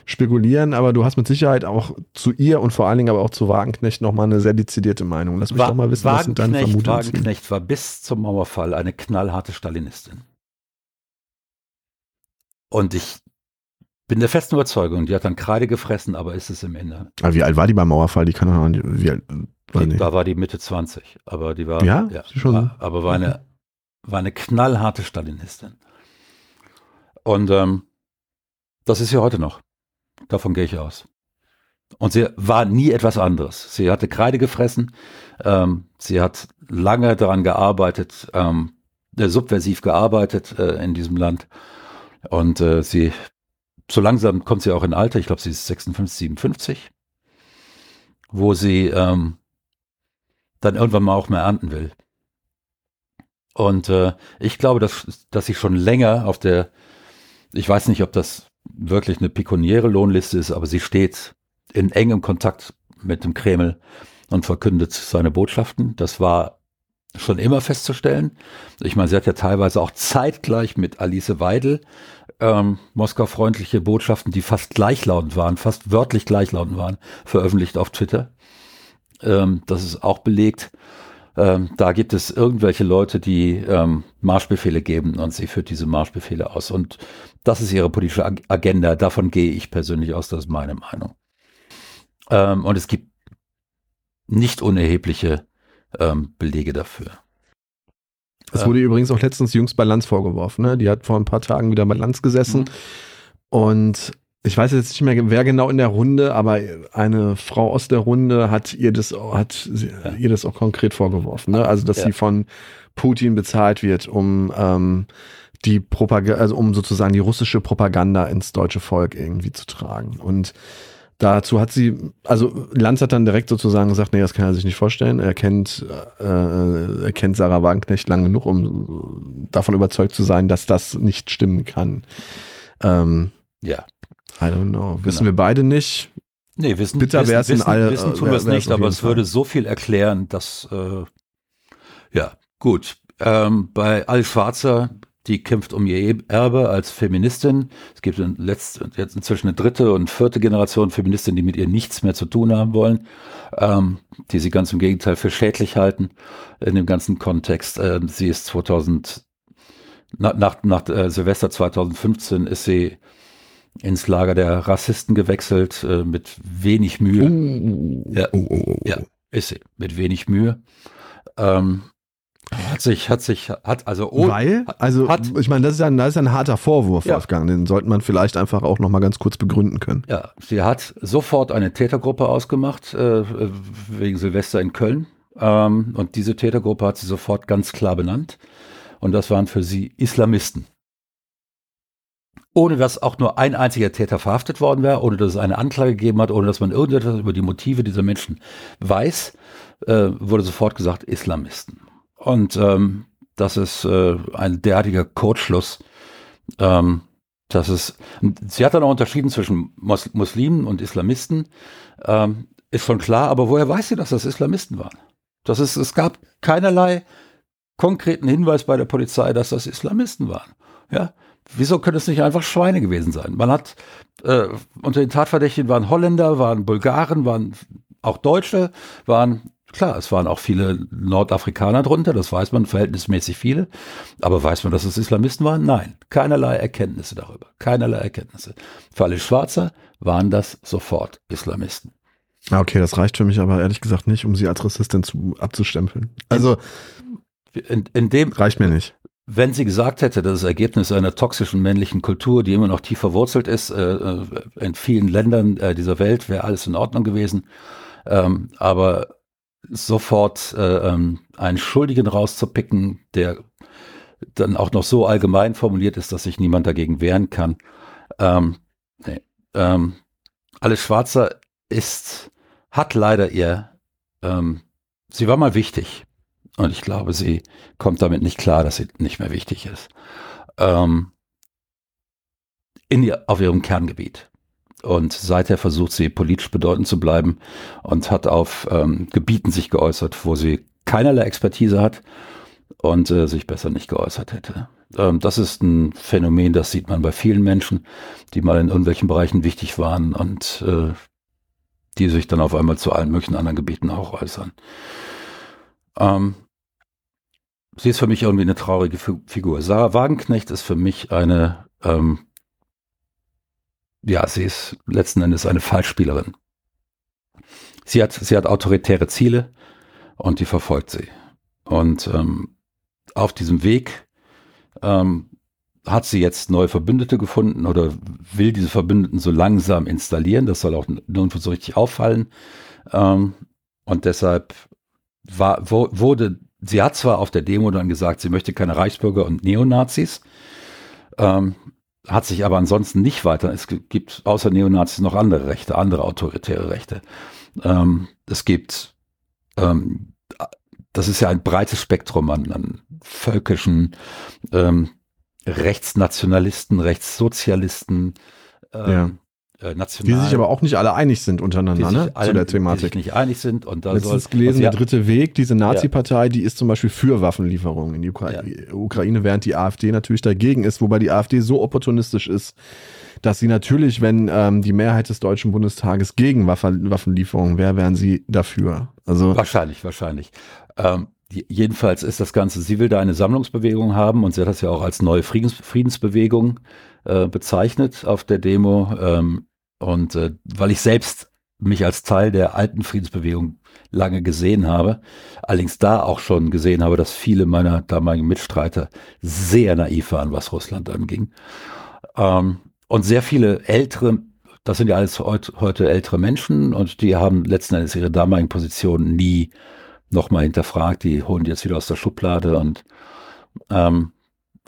spekulieren, aber du hast mit Sicherheit auch zu ihr und vor allen Dingen aber auch zu Wagenknecht nochmal eine sehr dezidierte Meinung. Lass mich Wa doch mal wissen, was sind deine vermuteten Ziele? Wagenknecht war bis zum Mauerfall eine knallharte Stalinistin. Und ich bin der festen Überzeugung, die hat dann Kreide gefressen, aber ist es im Inneren. Aber wie alt war die beim Mauerfall? Die kann doch wie alt war die, Da war die Mitte 20, aber die war, ja, ja schon. War, aber war eine, war eine knallharte Stalinistin. Und ähm, das ist sie heute noch. Davon gehe ich aus. Und sie war nie etwas anderes. Sie hatte Kreide gefressen. Ähm, sie hat lange daran gearbeitet, ähm, äh, subversiv gearbeitet äh, in diesem Land. Und äh, sie, so langsam kommt sie auch in Alter. Ich glaube, sie ist 56, 57, wo sie ähm, dann irgendwann mal auch mehr ernten will. Und äh, ich glaube, dass, dass sie schon länger auf der ich weiß nicht, ob das wirklich eine pekuniäre Lohnliste ist, aber sie steht in engem Kontakt mit dem Kreml und verkündet seine Botschaften. Das war schon immer festzustellen. Ich meine, sie hat ja teilweise auch zeitgleich mit Alice Weidel ähm, Moskau-freundliche Botschaften, die fast gleichlautend waren, fast wörtlich gleichlautend waren, veröffentlicht auf Twitter. Ähm, das ist auch belegt. Ähm, da gibt es irgendwelche Leute, die ähm, Marschbefehle geben und sie führt diese Marschbefehle aus. Und das ist ihre politische Agenda. Davon gehe ich persönlich aus, das ist meine Meinung. Ähm, und es gibt nicht unerhebliche ähm, Belege dafür. Es wurde übrigens auch letztens jüngst bei Lanz vorgeworfen. Ne? Die hat vor ein paar Tagen wieder bei Lanz gesessen. Mhm. Und ich weiß jetzt nicht mehr, wer genau in der Runde, aber eine Frau aus der Runde hat ihr das, hat ja. ihr das auch konkret vorgeworfen. Ne? Also, dass ja. sie von Putin bezahlt wird, um ähm, die Propaganda, also um sozusagen die russische Propaganda ins deutsche Volk irgendwie zu tragen. Und dazu hat sie, also Lanz hat dann direkt sozusagen gesagt, nee, das kann er sich nicht vorstellen. Er kennt, äh, er kennt Sarah Wagenknecht lang genug, um davon überzeugt zu sein, dass das nicht stimmen kann. Ähm, ja. I don't know. Wissen genau. wir beide nicht. Nee, wissen, Bitter wissen, wissen, all, wissen tun wir es nicht, aber es Fall. würde so viel erklären, dass, äh, ja, gut. Ähm, bei Al Schwarzer, die kämpft um ihr Erbe als Feministin. Es gibt letzt, jetzt inzwischen eine dritte und vierte Generation Feministinnen, die mit ihr nichts mehr zu tun haben wollen, ähm, die sie ganz im Gegenteil für schädlich halten in dem ganzen Kontext. Äh, sie ist 2000, nach, nach, nach äh, Silvester 2015 ist sie ins Lager der Rassisten gewechselt, äh, mit wenig Mühe. Uh, ja, uh, uh, ja, ist sie, mit wenig Mühe. Ähm, hat sich, hat sich, hat also oh, Weil, also hat, ich meine, das ist ja, das ist ja ein harter Vorwurf, ja. Wolfgang, den sollte man vielleicht einfach auch nochmal ganz kurz begründen können. Ja, sie hat sofort eine Tätergruppe ausgemacht, äh, wegen Silvester in Köln. Ähm, und diese Tätergruppe hat sie sofort ganz klar benannt. Und das waren für sie Islamisten ohne dass auch nur ein einziger Täter verhaftet worden wäre, ohne dass es eine Anklage gegeben hat, ohne dass man irgendetwas über die Motive dieser Menschen weiß, äh, wurde sofort gesagt Islamisten. Und ähm, das ist äh, ein derartiger Codeschluss. Ähm, dass es, sie hat dann auch unterschieden zwischen Mus Muslimen und Islamisten, ähm, ist schon klar, aber woher weiß sie, dass das Islamisten waren? Das ist, es gab keinerlei konkreten Hinweis bei der Polizei, dass das Islamisten waren. Ja, wieso können es nicht einfach Schweine gewesen sein? Man hat äh, unter den Tatverdächtigen waren Holländer, waren Bulgaren, waren auch Deutsche, waren klar, es waren auch viele Nordafrikaner drunter, das weiß man, verhältnismäßig viele. Aber weiß man, dass es Islamisten waren? Nein, keinerlei Erkenntnisse darüber, keinerlei Erkenntnisse. Für alle Schwarzer waren das sofort Islamisten. Ah, okay, das reicht für mich aber ehrlich gesagt nicht, um sie als Rassistin zu, abzustempeln. Also in, in dem reicht mir nicht. Wenn sie gesagt hätte, das ist Ergebnis einer toxischen männlichen Kultur, die immer noch tief verwurzelt ist, äh, äh, in vielen Ländern äh, dieser Welt, wäre alles in Ordnung gewesen. Ähm, aber sofort äh, ähm, einen Schuldigen rauszupicken, der dann auch noch so allgemein formuliert ist, dass sich niemand dagegen wehren kann. Ähm, nee. ähm, alles Schwarzer ist, hat leider ihr, ähm, sie war mal wichtig. Und ich glaube, sie kommt damit nicht klar, dass sie nicht mehr wichtig ist. Ähm, in ihr, auf ihrem Kerngebiet. Und seither versucht sie politisch bedeutend zu bleiben und hat auf ähm, Gebieten sich geäußert, wo sie keinerlei Expertise hat und äh, sich besser nicht geäußert hätte. Ähm, das ist ein Phänomen, das sieht man bei vielen Menschen, die mal in irgendwelchen Bereichen wichtig waren und äh, die sich dann auf einmal zu allen möglichen anderen Gebieten auch äußern. Ähm, sie ist für mich irgendwie eine traurige Figur. Sarah Wagenknecht ist für mich eine ähm, ja, sie ist letzten Endes eine Fallspielerin. Sie hat, sie hat autoritäre Ziele und die verfolgt sie. Und ähm, auf diesem Weg ähm, hat sie jetzt neue Verbündete gefunden oder will diese Verbündeten so langsam installieren. Das soll auch nirgendwo so richtig auffallen. Ähm, und deshalb war, wo, wurde, sie hat zwar auf der Demo dann gesagt, sie möchte keine Reichsbürger und Neonazis, ähm, hat sich aber ansonsten nicht weiter. Es gibt außer Neonazis noch andere Rechte, andere autoritäre Rechte. Ähm, es gibt, ähm, das ist ja ein breites Spektrum an, an völkischen ähm, Rechtsnationalisten, Rechtssozialisten, ähm, ja. Äh, national, die sich aber auch nicht alle einig sind untereinander ne? alle, zu der Thematik. Die sich nicht einig sind und da Letztens soll, gelesen, der dritte Weg, diese Nazi-Partei, ja. die ist zum Beispiel für Waffenlieferungen in die Ukra ja. Ukraine, während die AfD natürlich dagegen ist, wobei die AfD so opportunistisch ist, dass sie natürlich, wenn ähm, die Mehrheit des Deutschen Bundestages gegen Waffen, Waffenlieferungen wäre, wären sie dafür. Also wahrscheinlich, wahrscheinlich. Ähm, jedenfalls ist das Ganze, sie will da eine Sammlungsbewegung haben und sie hat das ja auch als neue Friedens, Friedensbewegung äh, bezeichnet auf der Demo. Ähm, und äh, weil ich selbst mich als Teil der alten Friedensbewegung lange gesehen habe, allerdings da auch schon gesehen habe, dass viele meiner damaligen Mitstreiter sehr naiv waren, was Russland anging. Ähm, und sehr viele ältere, das sind ja alles heute ältere Menschen und die haben letzten Endes ihre damaligen Positionen nie nochmal hinterfragt, die holen die jetzt wieder aus der Schublade und ähm,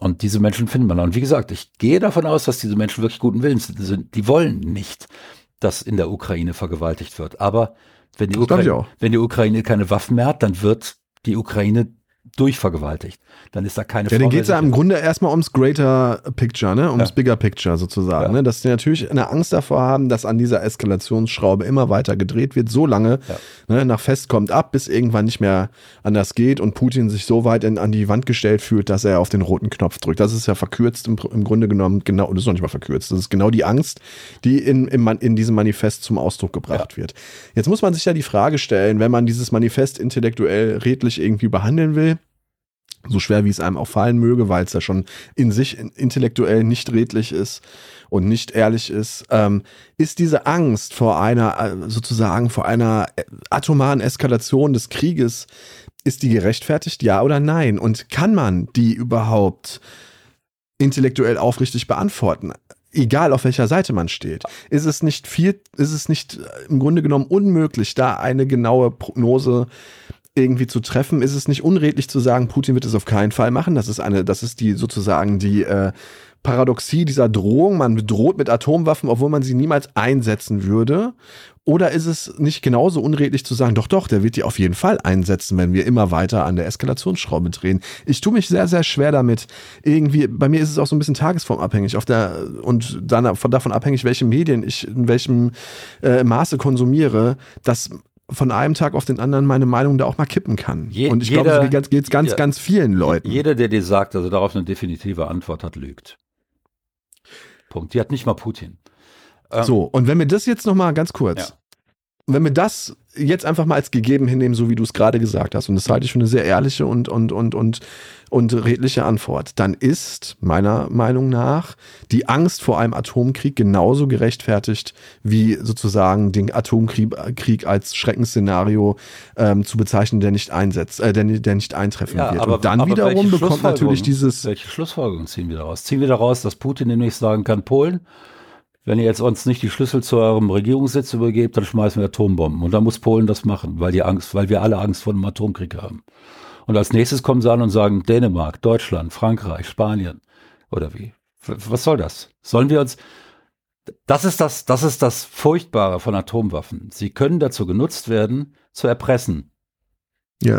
und diese Menschen finden man. Und wie gesagt, ich gehe davon aus, dass diese Menschen wirklich guten Willens sind. Die wollen nicht, dass in der Ukraine vergewaltigt wird. Aber wenn die, Ukraine, wenn die Ukraine keine Waffen mehr hat, dann wird die Ukraine durchvergewaltigt. Dann ist da keine Ja, dann geht es ja im Grunde erstmal ums Greater Picture, ne? ums ja. Bigger Picture sozusagen. Ja. Ne? Dass die natürlich eine Angst davor haben, dass an dieser Eskalationsschraube immer weiter gedreht wird, so lange ja. ne, nach Fest kommt ab, bis irgendwann nicht mehr anders geht und Putin sich so weit in, an die Wand gestellt fühlt, dass er auf den roten Knopf drückt. Das ist ja verkürzt im, im Grunde genommen, genau, das ist noch nicht mal verkürzt, das ist genau die Angst, die in, in, in diesem Manifest zum Ausdruck gebracht wird. Jetzt muss man sich ja die Frage stellen, wenn man dieses Manifest intellektuell redlich irgendwie behandeln will, so schwer wie es einem auch fallen möge, weil es ja schon in sich intellektuell nicht redlich ist und nicht ehrlich ist, ähm, ist diese Angst vor einer, äh, sozusagen vor einer äh, atomaren Eskalation des Krieges, ist die gerechtfertigt, ja oder nein? Und kann man die überhaupt intellektuell aufrichtig beantworten? Egal auf welcher Seite man steht, ist es nicht viel, ist es nicht äh, im Grunde genommen unmöglich, da eine genaue Prognose irgendwie zu treffen, ist es nicht unredlich zu sagen, Putin wird es auf keinen Fall machen. Das ist eine, das ist die sozusagen die äh, Paradoxie dieser Drohung. Man bedroht mit Atomwaffen, obwohl man sie niemals einsetzen würde. Oder ist es nicht genauso unredlich zu sagen, doch, doch, der wird die auf jeden Fall einsetzen, wenn wir immer weiter an der Eskalationsschraube drehen? Ich tue mich sehr, sehr schwer damit. Irgendwie, bei mir ist es auch so ein bisschen tagesformabhängig auf der, und dann von davon abhängig, welche Medien ich in welchem äh, Maße konsumiere, dass von einem Tag auf den anderen meine Meinung da auch mal kippen kann. Je, und ich glaube, so geht es ganz, ganz vielen Leuten. Jeder, der dir sagt, dass er darauf eine definitive Antwort hat, lügt. Punkt. Die hat nicht mal Putin. Ähm, so, und wenn wir das jetzt noch mal ganz kurz, ja. Wenn wir das jetzt einfach mal als gegeben hinnehmen, so wie du es gerade gesagt hast, und das halte ich für eine sehr ehrliche und, und, und, und, und redliche Antwort, dann ist meiner Meinung nach die Angst vor einem Atomkrieg genauso gerechtfertigt, wie sozusagen den Atomkrieg als Schreckensszenario ähm, zu bezeichnen, der nicht einsetzt, äh, der, der nicht eintreffen ja, wird. Aber, und dann wiederum bekommt natürlich dieses. Welche Schlussfolgerungen ziehen wir daraus? Ziehen wir daraus, dass Putin nämlich sagen kann, Polen, wenn ihr jetzt uns nicht die Schlüssel zu eurem Regierungssitz übergebt, dann schmeißen wir Atombomben. Und dann muss Polen das machen, weil die Angst, weil wir alle Angst vor einem Atomkrieg haben. Und als nächstes kommen sie an und sagen Dänemark, Deutschland, Frankreich, Spanien. Oder wie? Was soll das? Sollen wir uns, das ist das, das ist das Furchtbare von Atomwaffen. Sie können dazu genutzt werden, zu erpressen. Ja.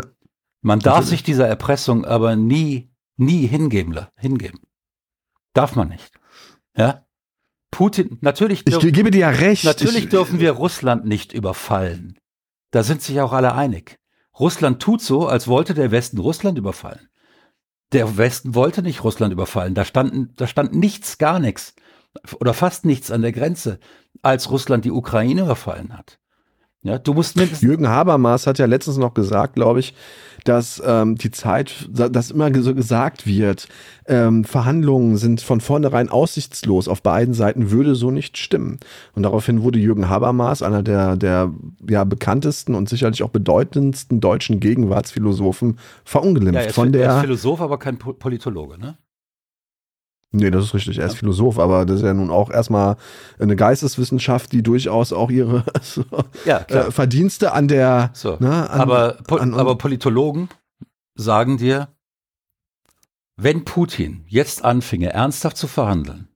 Man darf Natürlich. sich dieser Erpressung aber nie, nie hingeben, hingeben. Darf man nicht. Ja? Putin, natürlich. Ich gebe dir ja recht. Natürlich ich, dürfen wir Russland nicht überfallen. Da sind sich auch alle einig. Russland tut so, als wollte der Westen Russland überfallen. Der Westen wollte nicht Russland überfallen. Da, standen, da stand nichts, gar nichts oder fast nichts an der Grenze, als Russland die Ukraine überfallen hat. Ja, du musst mindestens. Jürgen Habermas hat ja letztens noch gesagt, glaube ich, dass ähm, die Zeit, dass immer so gesagt wird, ähm, Verhandlungen sind von vornherein aussichtslos auf beiden Seiten, würde so nicht stimmen. Und daraufhin wurde Jürgen Habermas, einer der, der ja, bekanntesten und sicherlich auch bedeutendsten deutschen Gegenwartsphilosophen, verunglimpft. Ja, er ist, von der, er ist Philosoph, aber kein Po- Politologe, ne? Nee, das ist richtig. Er ist Philosoph, aber das ist ja nun auch erstmal eine Geisteswissenschaft, die durchaus auch ihre [LAUGHS] Ja, äh, Verdienste an der. So. Ne, an, aber, Po- an- aber Politologen sagen dir, wenn Putin jetzt anfinge, ernsthaft zu verhandeln,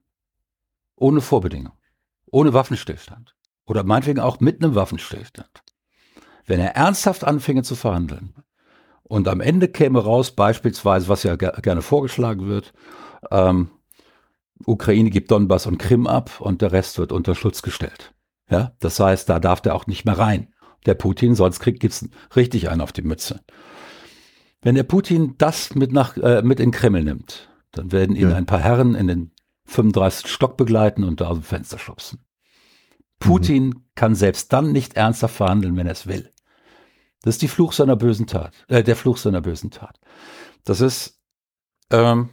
ohne Vorbedingung, ohne Waffenstillstand oder meinetwegen auch mit einem Waffenstillstand, wenn er ernsthaft anfinge zu verhandeln und am Ende käme raus, beispielsweise, was ja ger gerne vorgeschlagen wird, ähm, Ukraine gibt Donbass und Krim ab und der Rest wird unter Schutz gestellt. Ja, das heißt, da darf der auch nicht mehr rein. Der Putin, sonst kriegt gibt's richtig einen auf die Mütze. Wenn der Putin das mit nach äh, mit in Kreml nimmt, dann werden ihn Ja. ein paar Herren in den 35. Stock begleiten und da aus dem Fenster schubsen. Putin kann selbst dann nicht ernsthaft verhandeln, wenn er es will. Das ist die Fluch seiner bösen Tat, äh, der Fluch seiner bösen Tat. Das ist ähm,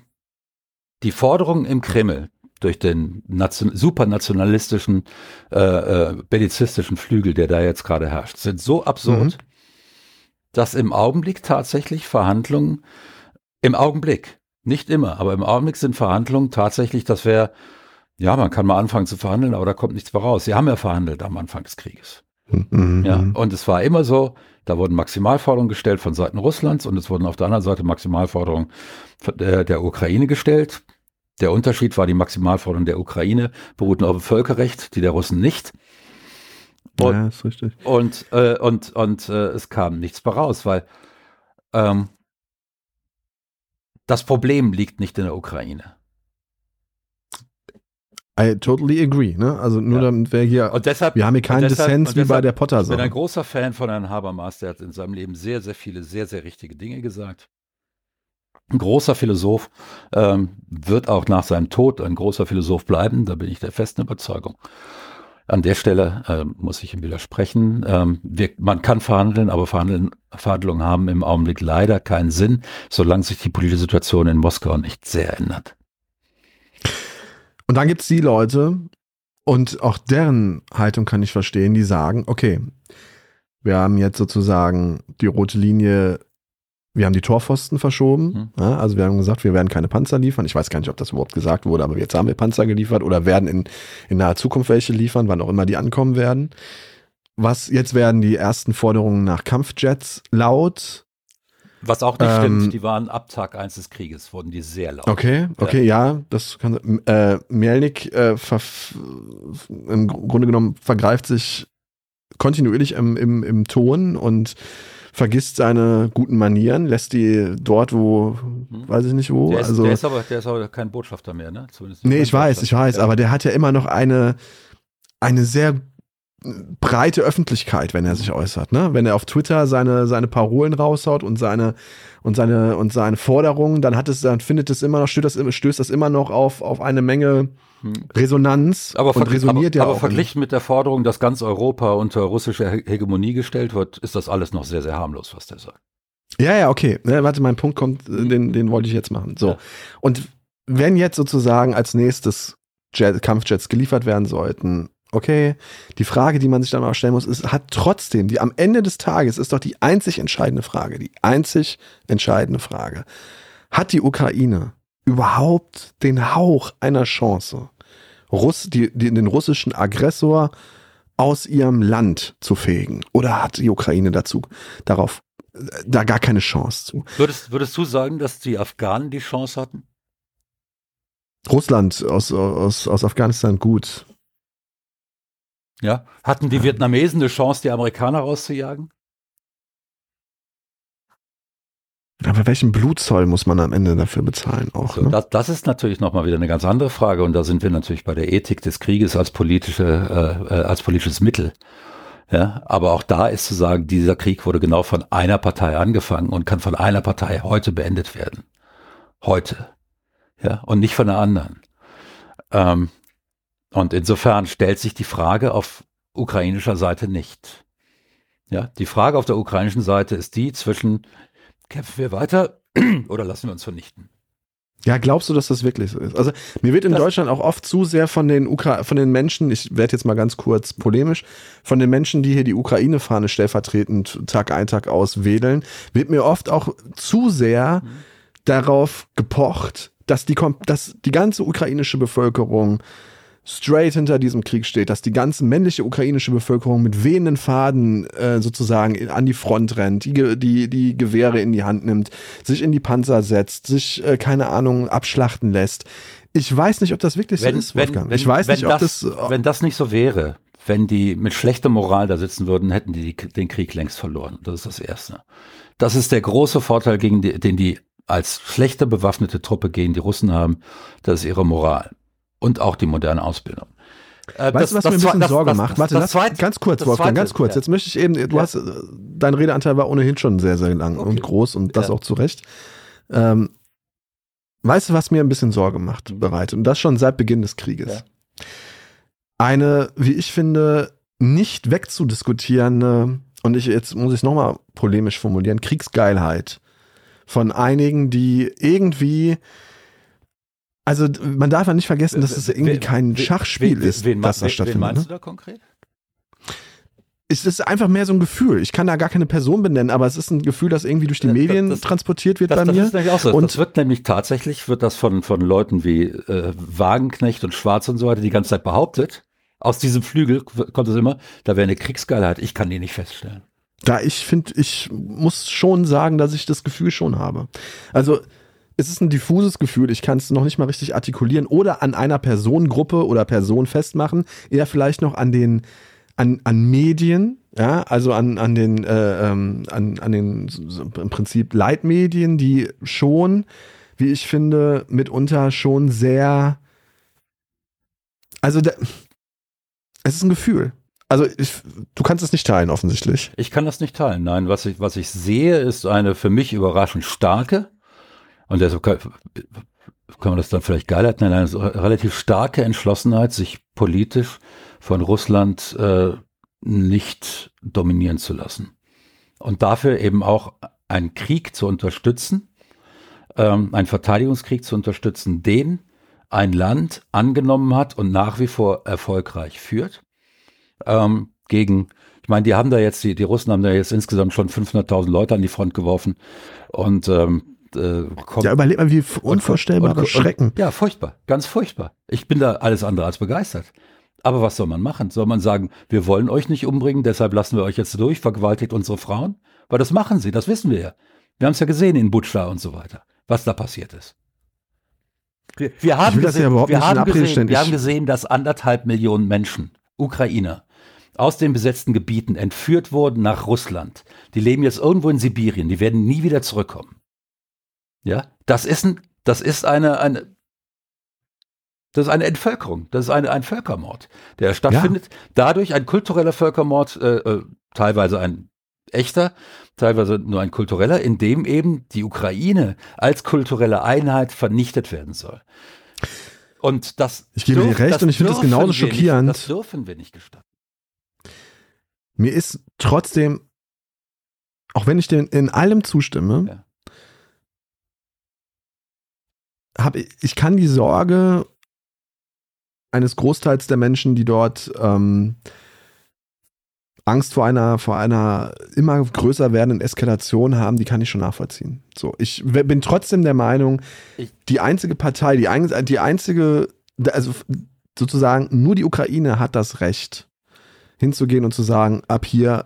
die Forderung im Kreml durch den nation supernationalistischen, äh, äh, bellizistischen Flügel, der da jetzt gerade herrscht, sind so absurd, dass im Augenblick tatsächlich Verhandlungen, im Augenblick, nicht immer, aber im Augenblick sind Verhandlungen tatsächlich, das wäre, ja, man kann mal anfangen zu verhandeln, aber da kommt nichts mehr raus. Sie haben ja verhandelt am Anfang des Krieges. Mhm. Ja, und es war immer so, da wurden Maximalforderungen gestellt von Seiten Russlands und es wurden auf der anderen Seite Maximalforderungen der, Ukraine gestellt. Der Unterschied war, die Maximalforderungen der Ukraine beruhten auf dem Völkerrecht, die der Russen nicht. Und, ja, ist richtig. und, äh, und, und äh, es kam nichts mehr raus, weil ähm, das Problem liegt nicht in der Ukraine. I totally agree. Ne? Also nur Ja. damit wir hier, Und deshalb, wir haben hier keinen Dissens wie bei der potter Ich bin ein sache großer Fan von Herrn Habermas, der hat in seinem Leben sehr, sehr viele, sehr, sehr richtige Dinge gesagt. Ein großer Philosoph ähm, wird auch nach seinem Tod ein großer Philosoph bleiben, da bin ich der festen Überzeugung. An der Stelle ähm, muss ich ihm widersprechen. Ähm, wir, man kann verhandeln, aber verhandeln, Verhandlungen haben im Augenblick leider keinen Sinn, solange sich die politische Situation in Moskau nicht sehr ändert. Und dann gibt's die Leute, und auch deren Haltung kann ich verstehen, die sagen, okay, wir haben jetzt sozusagen die rote Linie, wir haben die Torpfosten verschoben. Hm. Ja, also wir haben gesagt, wir werden keine Panzer liefern. Ich weiß gar nicht, ob das überhaupt gesagt wurde, aber jetzt haben wir Panzer geliefert oder werden in, in naher Zukunft welche liefern, wann auch immer die ankommen werden. Was, jetzt werden die ersten Forderungen nach Kampfjets laut. Was auch nicht Ähm, stimmt, die waren ab Tag 1 des Krieges, wurden die sehr laut. Okay, okay, ja, das kann. Äh, Melnik äh, im Grunde genommen vergreift sich kontinuierlich im, im, im Ton und vergisst seine guten Manieren, lässt die dort, wo, weiß ich nicht wo. Der ist, also, der, ist aber, der ist aber kein Botschafter mehr, ne? Zumindest nee, ich weiß, ich weiß, Botschafter. aber der hat ja immer noch eine, eine sehr breite Öffentlichkeit, wenn er sich äußert, ne? Wenn er auf Twitter seine, seine Parolen raushaut und seine, und seine, und seine Forderungen, dann hat es, dann findet es immer noch, stößt das, stößt das immer noch auf, auf eine Menge Hm. Resonanz Aber, und resoniert aber, ja aber verglichen mit der Forderung, dass ganz Europa unter russische He- Hegemonie gestellt wird, ist das alles noch sehr, sehr harmlos, was der sagt. Ja, ja, okay. Ne, warte, mein Punkt kommt, äh, den, den wollte ich jetzt machen. So. Ja. Und wenn jetzt sozusagen als nächstes Jet, Kampfjets geliefert werden sollten, okay, die Frage, die man sich dann auch stellen muss, ist, hat trotzdem, die am Ende des Tages ist doch die einzig entscheidende Frage, die einzig entscheidende Frage. Hat die Ukraine überhaupt den Hauch einer Chance, Russ, die, die, den russischen Aggressor aus ihrem Land zu fegen? Oder hat die Ukraine dazu, darauf, da gar keine Chance zu? Würdest, würdest du sagen, dass die Afghanen die Chance hatten? Russland aus, aus, aus Afghanistan gut. Ja. Hatten die Vietnamesen eine Chance, die Amerikaner rauszujagen? Aber welchen Blutzoll muss man am Ende dafür bezahlen auch? So, Ne? das, das ist natürlich nochmal wieder eine ganz andere Frage und da sind wir natürlich bei der Ethik des Krieges als politische, äh, äh, als politisches Mittel. Ja, aber auch da ist zu sagen, dieser Krieg wurde genau von einer Partei angefangen und kann von einer Partei heute beendet werden. Heute. Ja, und nicht von einer anderen. Ähm, und insofern stellt sich die Frage auf ukrainischer Seite nicht. Ja, die Frage auf der ukrainischen Seite ist die zwischen kämpfen wir weiter [CLEARS THROAT] oder lassen wir uns vernichten? Ja, glaubst du, dass das wirklich so ist? Also mir wird in Das- Deutschland auch oft zu sehr von den Ukra von den Menschen, ich werde jetzt mal ganz kurz polemisch, von den Menschen, die hier die Ukraine-Fahne stellvertretend Tag ein, Tag aus wählen, wird mir oft auch zu sehr Mhm. darauf gepocht, dass die, dass die ganze ukrainische Bevölkerung straight hinter diesem Krieg steht, dass die ganze männliche ukrainische Bevölkerung mit wehenden Faden äh, sozusagen an die Front rennt, die, die, die Gewehre in die Hand nimmt, sich in die Panzer setzt, sich, äh, keine Ahnung, abschlachten lässt. Ich weiß nicht, ob das wirklich so Wenn, ist, wenn, Wolfgang. wenn, ich weiß wenn nicht, ob das, das, wenn das nicht so wäre, wenn die mit schlechter Moral da sitzen würden, hätten die die- den Krieg längst verloren. Das ist das Erste. Das ist der große Vorteil, gegen die, den die als schlechter bewaffnete Truppe gegen die Russen haben. Das ist ihre Moral und auch die moderne Ausbildung. Äh, Weißt du, was das- mir ein bisschen das- Sorge das- macht? Warte, lass, zweite- ganz kurz, Wolfgang, zweite, ganz kurz. ja. Jetzt möchte ich eben, du Ja. hast, äh, dein Redeanteil war ohnehin schon sehr, sehr lang und groß und das Ja. auch zu Recht. Ähm, weißt du, was mir ein bisschen Sorge macht, bereitet? Und das schon seit Beginn des Krieges. Eine, wie ich finde, nicht wegzudiskutierende, und ich, jetzt muss ich es nochmal polemisch formulieren, Kriegsgeilheit von einigen, die irgendwie also man darf ja nicht vergessen, dass es irgendwie kein Schachspiel ist, wen, das da stattfindet. Wen meinst ne? du da konkret? Es ist einfach mehr so ein Gefühl. Ich kann da gar keine Person benennen, aber es ist ein Gefühl, das irgendwie durch die Das- Medien das- transportiert wird Das, bei das mir. ist nämlich auch so. Und- das wird nämlich tatsächlich, wird das von, von Leuten wie äh, Wagenknecht und Schwarz und so weiter die ganze Zeit behauptet. Aus diesem Flügel kommt es immer, da wäre eine Kriegsgeilheit. Ich kann die nicht feststellen. Da ich finde, ich muss schon sagen, dass ich das Gefühl schon habe. Also es ist ein diffuses Gefühl, ich kann es noch nicht mal richtig artikulieren oder an einer Personengruppe oder Person festmachen, eher vielleicht noch an den an, an Medien, ja, also an, an den äh, ähm, an, an den so, im Prinzip Leitmedien, die schon, wie ich finde, mitunter schon sehr also da, es ist ein Gefühl. Also ich, du kannst es nicht teilen offensichtlich. Ich kann das nicht teilen. Nein, was ich, was ich sehe, ist eine für mich überraschend starke, und deshalb kann, kann man das dann vielleicht Geilheit nennen, eine relativ starke Entschlossenheit, sich politisch von Russland äh, nicht dominieren zu lassen. Und dafür eben auch einen Krieg zu unterstützen, ähm, einen Verteidigungskrieg zu unterstützen, den ein Land angenommen hat und nach wie vor erfolgreich führt. Ähm, gegen, ich meine, die haben da jetzt, die, die Russen haben da jetzt insgesamt schon 500.000 Leute an die Front geworfen und ähm, äh, kommt, Ja, überleg mal, wie und- unvorstellbare und- Schrecken. Und, ja, furchtbar, ganz furchtbar. Ich bin da alles andere als begeistert. Aber was soll man machen? Soll man sagen, wir wollen euch nicht umbringen, deshalb lassen wir euch jetzt durch, vergewaltigt unsere Frauen? Weil das machen sie, das wissen wir ja. Wir haben es ja gesehen in Butscha und so weiter, was da passiert ist. Wir, wir haben, das ja gesehen, überhaupt wir, haben gesehen, wir haben gesehen, dass anderthalb Millionen Menschen, Ukrainer, aus den besetzten Gebieten entführt wurden nach Russland. Die leben jetzt irgendwo in Sibirien, die werden nie wieder zurückkommen. Ja, das ist ein, das ist eine, eine, das ist eine Entvölkerung, das ist eine, ein Völkermord, der stattfindet. Dadurch ein kultureller Völkermord, äh, äh, teilweise ein echter, teilweise nur ein kultureller, in dem eben die Ukraine als kulturelle Einheit vernichtet werden soll. Und das Ich gebe dir recht und ich finde das genauso schockierend. Nicht, das dürfen wir nicht gestatten. Mir ist trotzdem, auch wenn ich den in allem zustimme, Ja. Hab ich, kann die Sorge eines Großteils der Menschen, die dort ähm, Angst vor einer, vor einer immer größer werdenden Eskalation haben, die kann ich schon nachvollziehen. So, ich bin trotzdem der Meinung, die einzige Partei, die, ein, die einzige, also sozusagen nur die Ukraine hat das Recht, hinzugehen und zu sagen, ab hier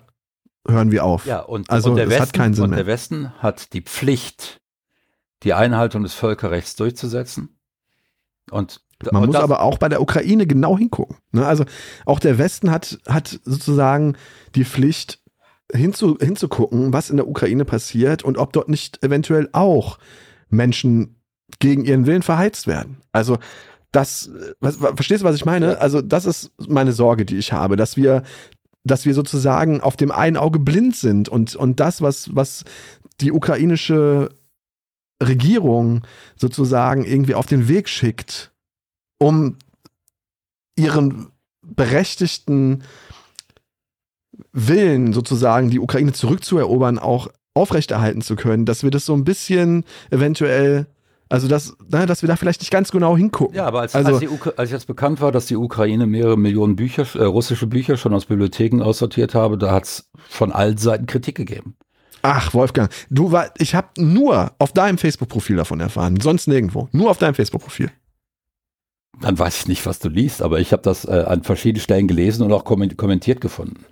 hören wir auf. Ja, und, Also, und der das hat Westen, keinen Sinn und der Westen hat die Pflicht, die Einhaltung des Völkerrechts durchzusetzen. Und, Man muss aber auch bei der Ukraine genau hingucken. Ne? Also auch der Westen hat, hat sozusagen die Pflicht hinzu, hinzugucken, was in der Ukraine passiert und ob dort nicht eventuell auch Menschen gegen ihren Willen verheizt werden. Also das, was- verstehst du, was ich meine? Also das ist meine Sorge, die ich habe, dass wir, dass wir sozusagen auf dem einen Auge blind sind und, und das, was, was die ukrainische Regierung sozusagen irgendwie auf den Weg schickt, um ihren berechtigten Willen, sozusagen die Ukraine zurückzuerobern, auch aufrechterhalten zu können, dass wir das so ein bisschen eventuell also, dass, na, dass wir da vielleicht nicht ganz genau hingucken. Ja, aber als, also, als, als jetzt bekannt war, dass die Ukraine mehrere Millionen Bücher, äh, russische Bücher schon aus Bibliotheken aussortiert habe, da hat es von allen Seiten Kritik gegeben. Ach, Wolfgang, du war, ich habe nur auf deinem Facebook-Profil davon erfahren, sonst nirgendwo. Nur auf deinem Facebook-Profil. Dann weiß ich nicht, was du liest, aber ich habe das äh, an verschiedenen Stellen gelesen und auch kommentiert gefunden.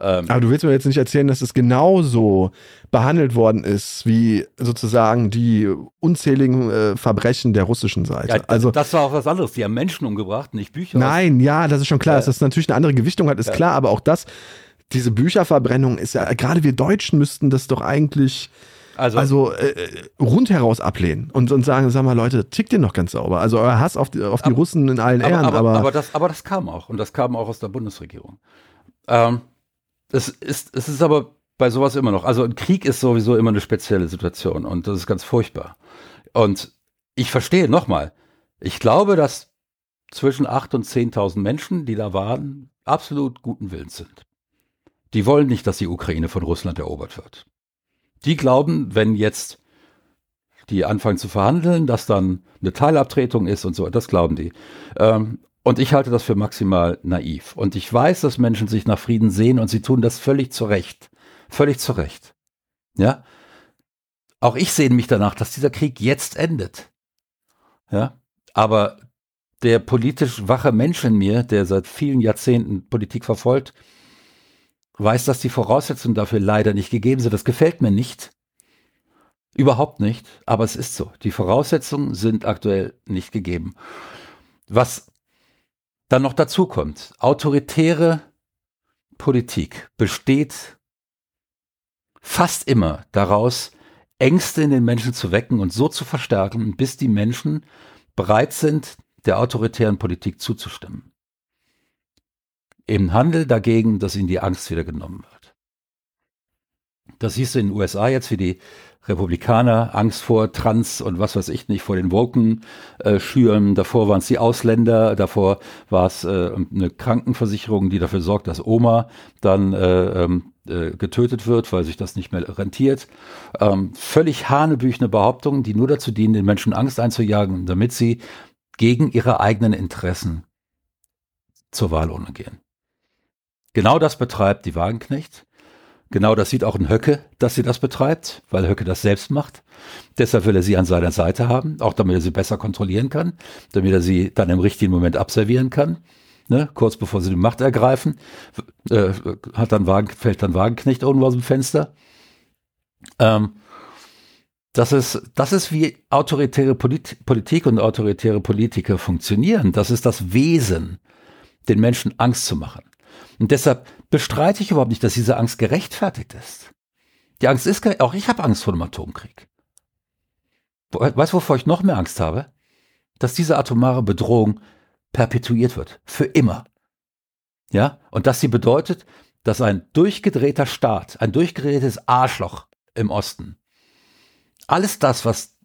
Ähm, Aber du willst mir jetzt nicht erzählen, dass es genauso behandelt worden ist wie sozusagen die unzähligen äh, Verbrechen der russischen Seite. Ja, also das war auch was anderes. Die haben Menschen umgebracht, nicht Bücher. Nein, ja, das ist schon klar. Äh, dass das natürlich eine andere Gewichtung hat, ist ja. klar. Aber auch das, diese Bücherverbrennung ist ja, gerade wir Deutschen müssten das doch eigentlich also, also äh, rundheraus ablehnen und, und sagen, sag mal Leute, tickt ihr noch ganz sauber. Also euer Hass auf die, auf die aber, Russen in allen Ehren. Aber, aber, aber, das, aber das kam auch und das kam auch aus der Bundesregierung. Ähm, es ist, es ist aber bei sowas immer noch. Also ein Krieg ist sowieso immer eine spezielle Situation und das ist ganz furchtbar. Und ich verstehe nochmal, ich glaube, dass zwischen 8.000 und 10.000 Menschen, die da waren, absolut guten Willens sind. Die wollen nicht, dass die Ukraine von Russland erobert wird. Die glauben, wenn jetzt die anfangen zu verhandeln, dass dann eine Teilabtretung ist und so, das glauben die. Ähm, und ich halte das für maximal naiv. Und ich weiß, dass Menschen sich nach Frieden sehen und sie tun das völlig zu Recht. Völlig zu Recht. Ja. Auch ich sehne mich danach, dass dieser Krieg jetzt endet. Ja. Aber der politisch wache Mensch in mir, der seit vielen Jahrzehnten Politik verfolgt, weiß, dass die Voraussetzungen dafür leider nicht gegeben sind. Das gefällt mir nicht. Überhaupt nicht. Aber es ist so. Die Voraussetzungen sind aktuell nicht gegeben. Was dann noch dazu kommt, autoritäre Politik besteht fast immer daraus, Ängste in den Menschen zu wecken und so zu verstärken, bis die Menschen bereit sind, der autoritären Politik zuzustimmen. Im Handel dagegen, dass ihnen die Angst wieder genommen wird. Das siehst du in den USA jetzt, wie die Republikaner Angst vor Trans und was weiß ich nicht, vor den Woken äh, schüren. Davor waren es die Ausländer, davor war es äh, eine Krankenversicherung, die dafür sorgt, dass Oma dann äh, ähm, äh, getötet wird, weil sich das nicht mehr rentiert. Ähm, völlig hanebüchene Behauptungen, die nur dazu dienen, den Menschen Angst einzujagen, damit sie gegen ihre eigenen Interessen zur Wahlurne gehen. Genau das betreibt die Wagenknecht. Genau das sieht auch ein Höcke, dass sie das betreibt, weil Höcke das selbst macht. Deshalb will er sie an seiner Seite haben, auch damit er sie besser kontrollieren kann, damit er sie dann im richtigen Moment abservieren kann. Ne, kurz bevor sie die Macht ergreifen, äh, hat dann Wagen, fällt dann Wagenknecht irgendwo aus dem Fenster. Ähm, das ist, das ist wie autoritäre Polit Politik und autoritäre Politiker funktionieren. Das ist das Wesen, den Menschen Angst zu machen. Und deshalb bestreite ich überhaupt nicht, dass diese Angst gerechtfertigt ist. Die Angst ist, auch ich habe Angst vor dem Atomkrieg. Weißt du, wovor ich noch mehr Angst habe? Dass diese atomare Bedrohung perpetuiert wird. Für immer. Ja? Und dass sie bedeutet, dass ein durchgedrehter Staat, ein durchgedrehtes Arschloch im Osten, alles das, was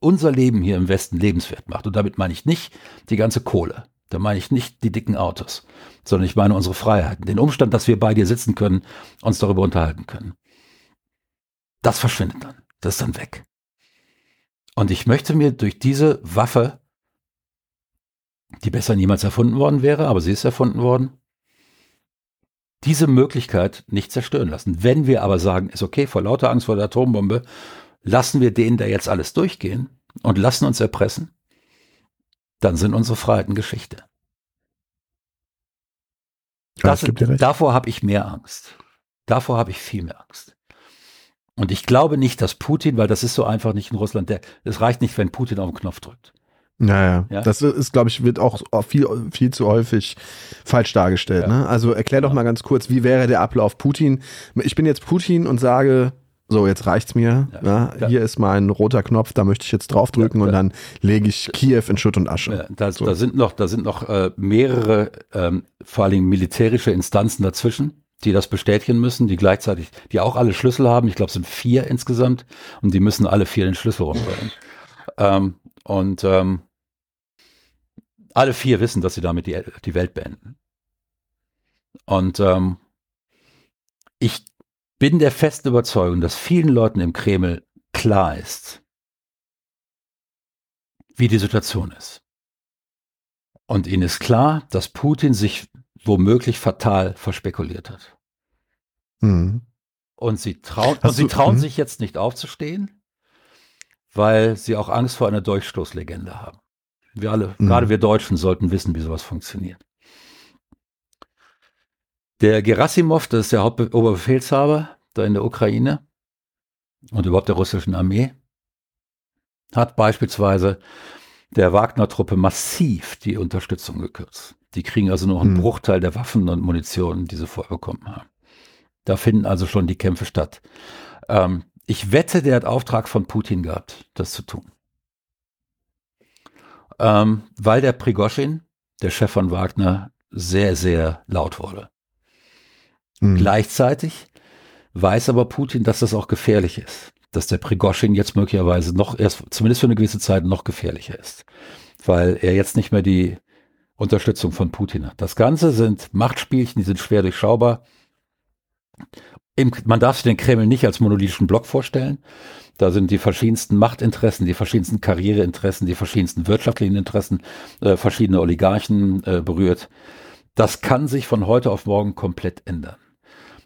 unser Leben hier im Westen lebenswert macht, und damit meine ich nicht die ganze Kohle, da meine ich nicht die dicken Autos, sondern ich meine unsere Freiheiten. Den Umstand, dass wir bei dir sitzen können, uns darüber unterhalten können. Das verschwindet dann. Das ist dann weg. Und ich möchte mir durch diese Waffe, die besser niemals erfunden worden wäre, aber sie ist erfunden worden, diese Möglichkeit nicht zerstören lassen. Wenn wir aber sagen, ist okay, vor lauter Angst vor der Atombombe, lassen wir denen da jetzt alles durchgehen und lassen uns erpressen, dann sind unsere Freiheiten Geschichte. Ja, das, davor habe ich mehr Angst. Davor habe ich viel mehr Angst. Und ich glaube nicht, dass Putin, weil das ist so einfach nicht in Russland, es reicht nicht, wenn Putin auf den Knopf drückt. Naja, ja? das ist, glaube ich, wird auch viel, viel zu häufig falsch dargestellt. Ja. Ne? Also erklär doch mal ganz kurz, wie wäre der Ablauf Putin? Ich bin jetzt Putin und sage, so, jetzt reicht's mir. Ja, ja. Hier ist mein roter Knopf, da möchte ich jetzt draufdrücken ja, und dann lege ich Kiew in Schutt und Asche. Da, so. da, sind noch, da sind noch äh, mehrere, ähm, vor allem militärische Instanzen dazwischen, die das bestätigen müssen, die gleichzeitig, die auch alle Schlüssel haben. Ich glaube, es sind vier insgesamt und die müssen alle vier den Schlüssel rumdrehen. ähm, und ähm, alle vier wissen, dass sie damit die, die Welt beenden. Und ähm, ich bin der festen Überzeugung, dass vielen Leuten im Kreml klar ist, wie die Situation ist. Und ihnen ist klar, dass Putin sich womöglich fatal verspekuliert hat. Mhm. Und sie trauen, und sie trauen mhm. sich jetzt nicht aufzustehen, weil sie auch Angst vor einer Durchstoßlegende haben. Wir alle, mhm. gerade wir Deutschen, sollten wissen, wie sowas funktioniert. Der Gerasimov, das ist der Hauptoberbefehlshaber da in der Ukraine und überhaupt der russischen Armee, hat beispielsweise der Wagner-Truppe massiv die Unterstützung gekürzt. Die kriegen also noch einen mhm. Bruchteil der Waffen und Munition, die sie vorher bekommen haben. Da finden also schon die Kämpfe statt. Ähm, ich wette, der hat Auftrag von Putin gehabt, das zu tun. Ähm, weil der Prigoschin, der Chef von Wagner, sehr, sehr laut wurde. Mhm. Gleichzeitig weiß aber Putin, dass das auch gefährlich ist. Dass der Prigoschin jetzt möglicherweise noch erst, zumindest für eine gewisse Zeit, noch gefährlicher ist. Weil er jetzt nicht mehr die Unterstützung von Putin hat. Das Ganze sind Machtspielchen, die sind schwer durchschaubar. Im, man darf sich den Kreml nicht als monolithischen Block vorstellen. Da sind die verschiedensten Machtinteressen, die verschiedensten Karriereinteressen, die verschiedensten wirtschaftlichen Interessen, äh, verschiedene Oligarchen äh, berührt. Das kann sich von heute auf morgen komplett ändern.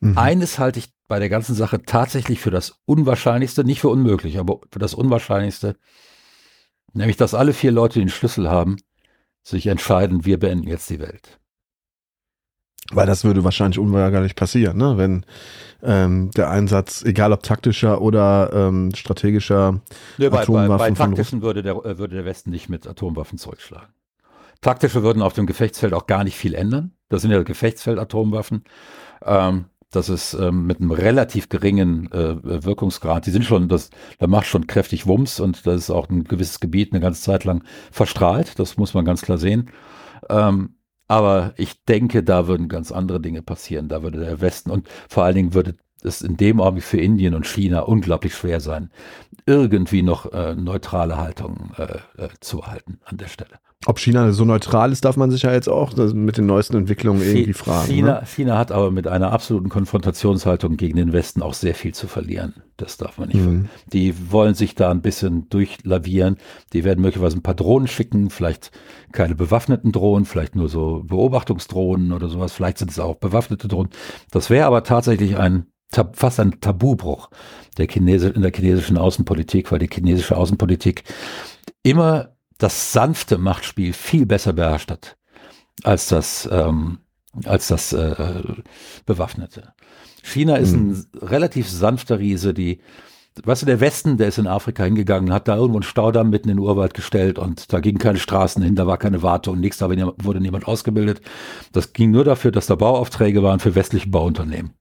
Mhm. Eines halte ich bei der ganzen Sache tatsächlich für das Unwahrscheinlichste, nicht für unmöglich, aber für das Unwahrscheinlichste, nämlich dass alle vier Leute den Schlüssel haben, sich entscheiden, wir beenden jetzt die Welt. Weil das würde wahrscheinlich unweigerlich passieren, ne? wenn ähm, der Einsatz, egal ob taktischer oder ähm, strategischer nee, bei, Atomwaffen. Bei, bei taktischen würde der, äh, würde der Westen nicht mit Atomwaffen zurückschlagen. Taktische würden auf dem Gefechtsfeld auch gar nicht viel ändern. Das sind ja Gefechtsfeld-Atomwaffen. Ähm, das ist ähm, mit einem relativ geringen äh, Wirkungsgrad. Die sind schon, das, da macht schon kräftig Wumms und das ist auch ein gewisses Gebiet eine ganze Zeit lang verstrahlt. Das muss man ganz klar sehen. Ähm, aber ich denke, da würden ganz andere Dinge passieren. Da würde der Westen und vor allen Dingen würde es in dem Augenblick für Indien und China unglaublich schwer sein, irgendwie noch äh, neutrale Haltung äh, äh, zu halten an der Stelle. Ob China so neutral ist, darf man sich ja jetzt auch mit den neuesten Entwicklungen irgendwie fragen. China, ne? China hat aber mit einer absoluten Konfrontationshaltung gegen den Westen auch sehr viel zu verlieren. Das darf man nicht. Mhm. Die wollen sich da ein bisschen durchlavieren. Die werden möglicherweise ein paar Drohnen schicken, vielleicht keine bewaffneten Drohnen, vielleicht nur so Beobachtungsdrohnen oder sowas. Vielleicht sind es auch bewaffnete Drohnen. Das wäre aber tatsächlich ein fast ein Tabubruch der Chinesi in der chinesischen Außenpolitik, weil die chinesische Außenpolitik immer das sanfte Machtspiel viel besser beherrscht hat als das, ähm, als das äh, bewaffnete. China ist ein mhm. relativ sanfter Riese, die Weißt du, der Westen, der ist in Afrika hingegangen, hat da irgendwo einen Staudamm mitten in den Urwald gestellt und da gingen keine Straßen hin, da war keine Wartung, nichts, da wurde niemand ausgebildet. Das ging nur dafür, dass da Bauaufträge waren für westliche Bauunternehmen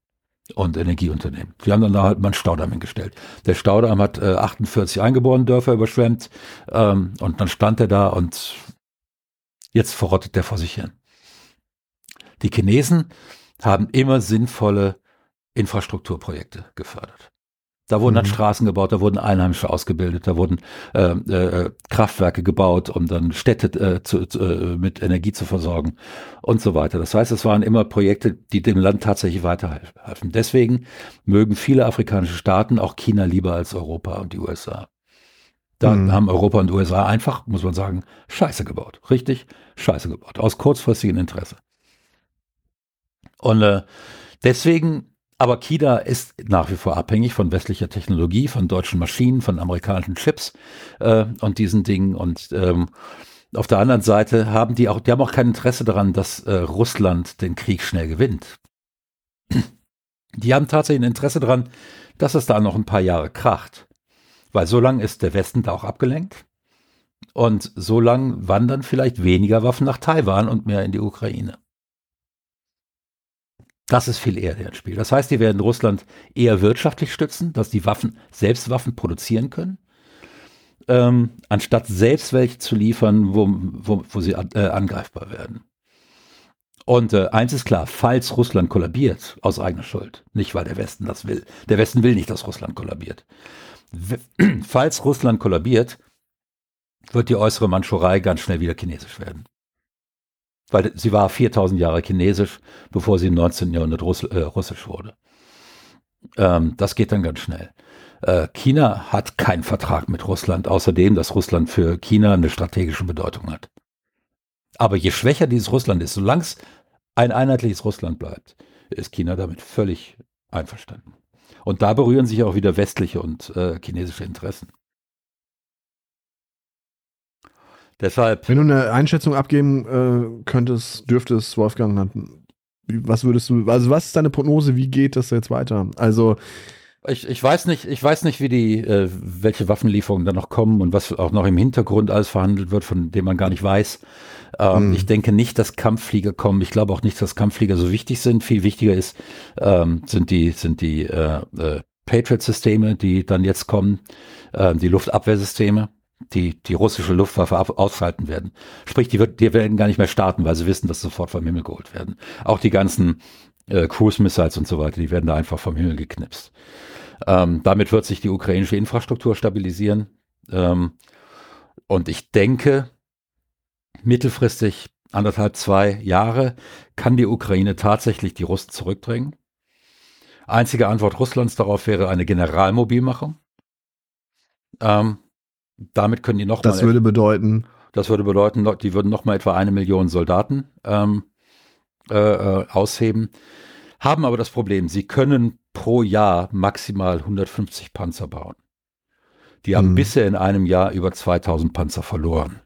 und Energieunternehmen. Die haben dann da halt mal einen Staudamm hingestellt. Der Staudamm hat äh, 48 eingeborene Dörfer überschwemmt ähm, und dann stand er da und jetzt verrottet der vor sich hin. Die Chinesen haben immer sinnvolle Infrastrukturprojekte gefördert. Da wurden dann mhm. Straßen gebaut, da wurden Einheimische ausgebildet, da wurden äh, äh, Kraftwerke gebaut, um dann Städte äh, zu, äh, mit Energie zu versorgen und so weiter. Das heißt, es waren immer Projekte, die dem Land tatsächlich weiterhelfen. Deswegen mögen viele afrikanische Staaten auch China lieber als Europa und die USA. Da mhm. haben Europa und USA einfach, muss man sagen, Scheiße gebaut. Richtig Scheiße gebaut. Aus kurzfristigem Interesse. Und äh, deswegen aber China ist nach wie vor abhängig von westlicher Technologie, von deutschen Maschinen, von amerikanischen Chips äh, und diesen Dingen. Und ähm, auf der anderen Seite haben die auch, die haben auch kein Interesse daran, dass äh, Russland den Krieg schnell gewinnt. Die haben tatsächlich ein Interesse daran, dass es da noch ein paar Jahre kracht. Weil so lange ist der Westen da auch abgelenkt. Und so lang wandern vielleicht weniger Waffen nach Taiwan und mehr in die Ukraine. Das ist viel eher der Spiel. Das heißt, die werden Russland eher wirtschaftlich stützen, dass die Waffen selbst Waffen produzieren können, ähm, anstatt selbst welche zu liefern, wo, wo, wo sie äh, angreifbar werden. Und äh, eins ist klar, falls Russland kollabiert, aus eigener Schuld, nicht weil der Westen das will. Der Westen will nicht, dass Russland kollabiert. [CLEARS THROAT] Falls Russland kollabiert, wird die äußere Mandschurei ganz schnell wieder chinesisch werden weil sie war 4000 Jahre chinesisch, bevor sie im 19. Jahrhundert Russ, äh, russisch wurde. Ähm, das geht dann ganz schnell. Äh, China hat keinen Vertrag mit Russland, außerdem, dass Russland für China eine strategische Bedeutung hat. Aber je schwächer dieses Russland ist, solange es ein einheitliches Russland bleibt, ist China damit völlig einverstanden. Und da berühren sich auch wieder westliche und äh, chinesische Interessen. Deshalb. Wenn du eine Einschätzung abgeben äh, könntest, dürftest, Wolfgang, was würdest du, also was ist deine Prognose, wie geht das jetzt weiter? Also ich, ich weiß nicht, ich weiß nicht, wie die, äh, welche Waffenlieferungen da noch kommen und was auch noch im Hintergrund alles verhandelt wird, von dem man gar nicht weiß. Ähm, mhm. Ich denke nicht, dass Kampfflieger kommen. Ich glaube auch nicht, dass Kampfflieger so wichtig sind. Viel wichtiger ist, ähm, sind die, sind die äh, äh, Patriot-Systeme, die dann jetzt kommen, äh, die Luftabwehrsysteme die die russische Luftwaffe ausschalten werden. Sprich, die, wird, die werden gar nicht mehr starten, weil sie wissen, dass sofort vom Himmel geholt werden. Auch die ganzen äh, Cruise Missiles und so weiter, die werden da einfach vom Himmel geknipst. Ähm, damit wird sich die ukrainische Infrastruktur stabilisieren. Ähm, und ich denke, mittelfristig, anderthalb, zwei Jahre, kann die Ukraine tatsächlich die Russen zurückdrängen. Einzige Antwort Russlands darauf wäre eine Generalmobilmachung. Ähm, damit können die noch Das würde bedeuten. Das würde bedeuten, die würden noch mal etwa eine Million Soldaten ähm, äh, äh ausheben haben aber das Problem, sie können pro Jahr maximal 150 Panzer bauen. Die haben mhm. bisher in einem Jahr über 2000 Panzer verloren.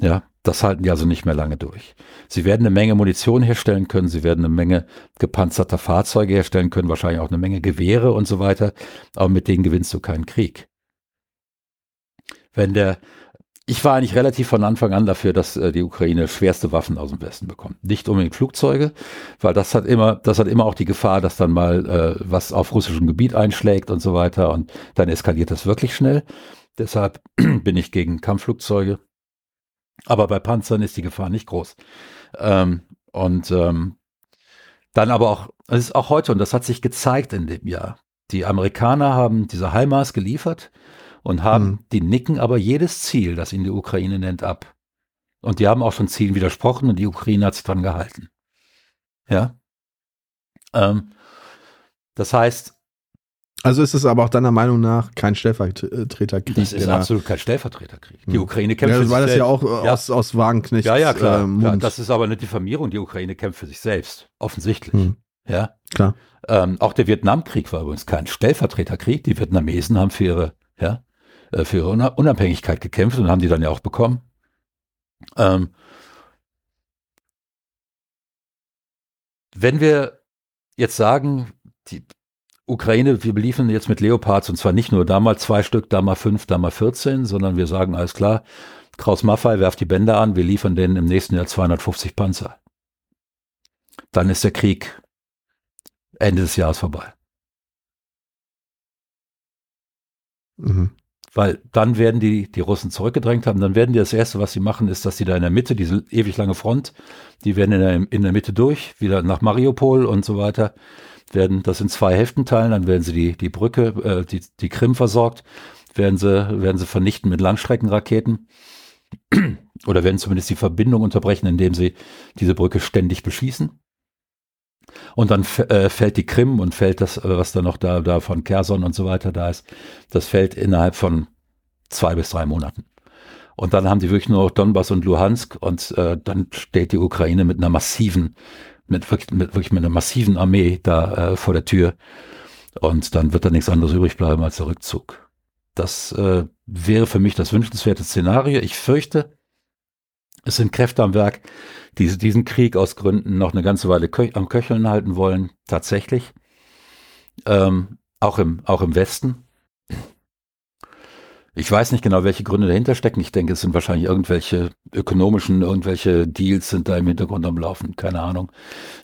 Ja, das halten die also nicht mehr lange durch. Sie werden eine Menge Munition herstellen können, sie werden eine Menge gepanzerter Fahrzeuge herstellen können, wahrscheinlich auch eine Menge Gewehre und so weiter, aber mit denen gewinnst du keinen Krieg. Wenn der ich war eigentlich relativ von Anfang an dafür, dass äh, die Ukraine schwerste Waffen aus dem Westen bekommt. Nicht unbedingt Flugzeuge, weil das hat immer, das hat immer auch die Gefahr, dass dann mal äh, was auf russischem Gebiet einschlägt und so weiter und dann eskaliert das wirklich schnell. Deshalb [CLEARS THROAT] bin ich gegen Kampfflugzeuge. Aber bei Panzern ist die Gefahr nicht groß. Ähm, und ähm, dann aber auch, es ist auch heute, und das hat sich gezeigt in dem Jahr, die Amerikaner haben diese HIMARS geliefert und haben, mhm. die nicken aber jedes Ziel, das ihnen die Ukraine nennt, ab. Und die haben auch schon Zielen widersprochen und die Ukraine hat sich dran gehalten. Ja. Ähm, das heißt. Also ist es aber auch deiner Meinung nach kein Stellvertreterkrieg. Das ist absolut kein Stellvertreterkrieg. Die hm. Ukraine kämpft ja, für sich selbst. das ja auch ja. aus, aus Wagenknechts Ja, ja, klar. Äh, ja, das ist aber eine Diffamierung. Die Ukraine kämpft für sich selbst. Offensichtlich. Hm. Ja. Klar. Ähm, auch der Vietnamkrieg war übrigens kein Stellvertreterkrieg. Die Vietnamesen haben für ihre, ja, äh, für ihre Unabhängigkeit gekämpft und haben die dann ja auch bekommen. Ähm, wenn wir jetzt sagen, die Ukraine, wir beliefern jetzt mit Leopards und zwar nicht nur da mal zwei Stück, da mal fünf, da mal 14, sondern wir sagen, alles klar, Kraus Maffei werft die Bänder an, wir liefern denen im nächsten Jahr 250 Panzer. Dann ist der Krieg Ende des Jahres vorbei. Mhm. Weil dann werden die, die Russen zurückgedrängt haben, dann werden die das Erste, was sie machen, ist, dass sie da in der Mitte, diese ewig lange Front, die werden in der, in der Mitte durch, wieder nach Mariupol und so weiter, werden das in zwei Hälften teilen, dann werden sie die, die Brücke, äh, die, die Krim versorgt, werden sie, werden sie vernichten mit Langstreckenraketen oder werden zumindest die Verbindung unterbrechen, indem sie diese Brücke ständig beschießen. Und dann äh, fällt die Krim und fällt das, äh, was da noch da, da von Kherson und so weiter da ist, das fällt innerhalb von zwei bis drei Monaten. Und dann haben die wirklich nur Donbass und Luhansk und äh, dann steht die Ukraine mit einer massiven, mit wirklich mit, wirklich mit einer massiven Armee da äh, vor der Tür. Und dann wird da nichts anderes übrig bleiben als der Rückzug. Das äh, wäre für mich das wünschenswerte Szenario. Ich fürchte, es sind Kräfte am Werk, die diesen Krieg aus Gründen noch eine ganze Weile kö am Köcheln halten wollen, tatsächlich. Ähm, auch, im, auch im Westen. Ich weiß nicht genau, welche Gründe dahinter stecken. Ich denke, es sind wahrscheinlich irgendwelche ökonomischen, irgendwelche Deals sind da im Hintergrund am Laufen. Keine Ahnung.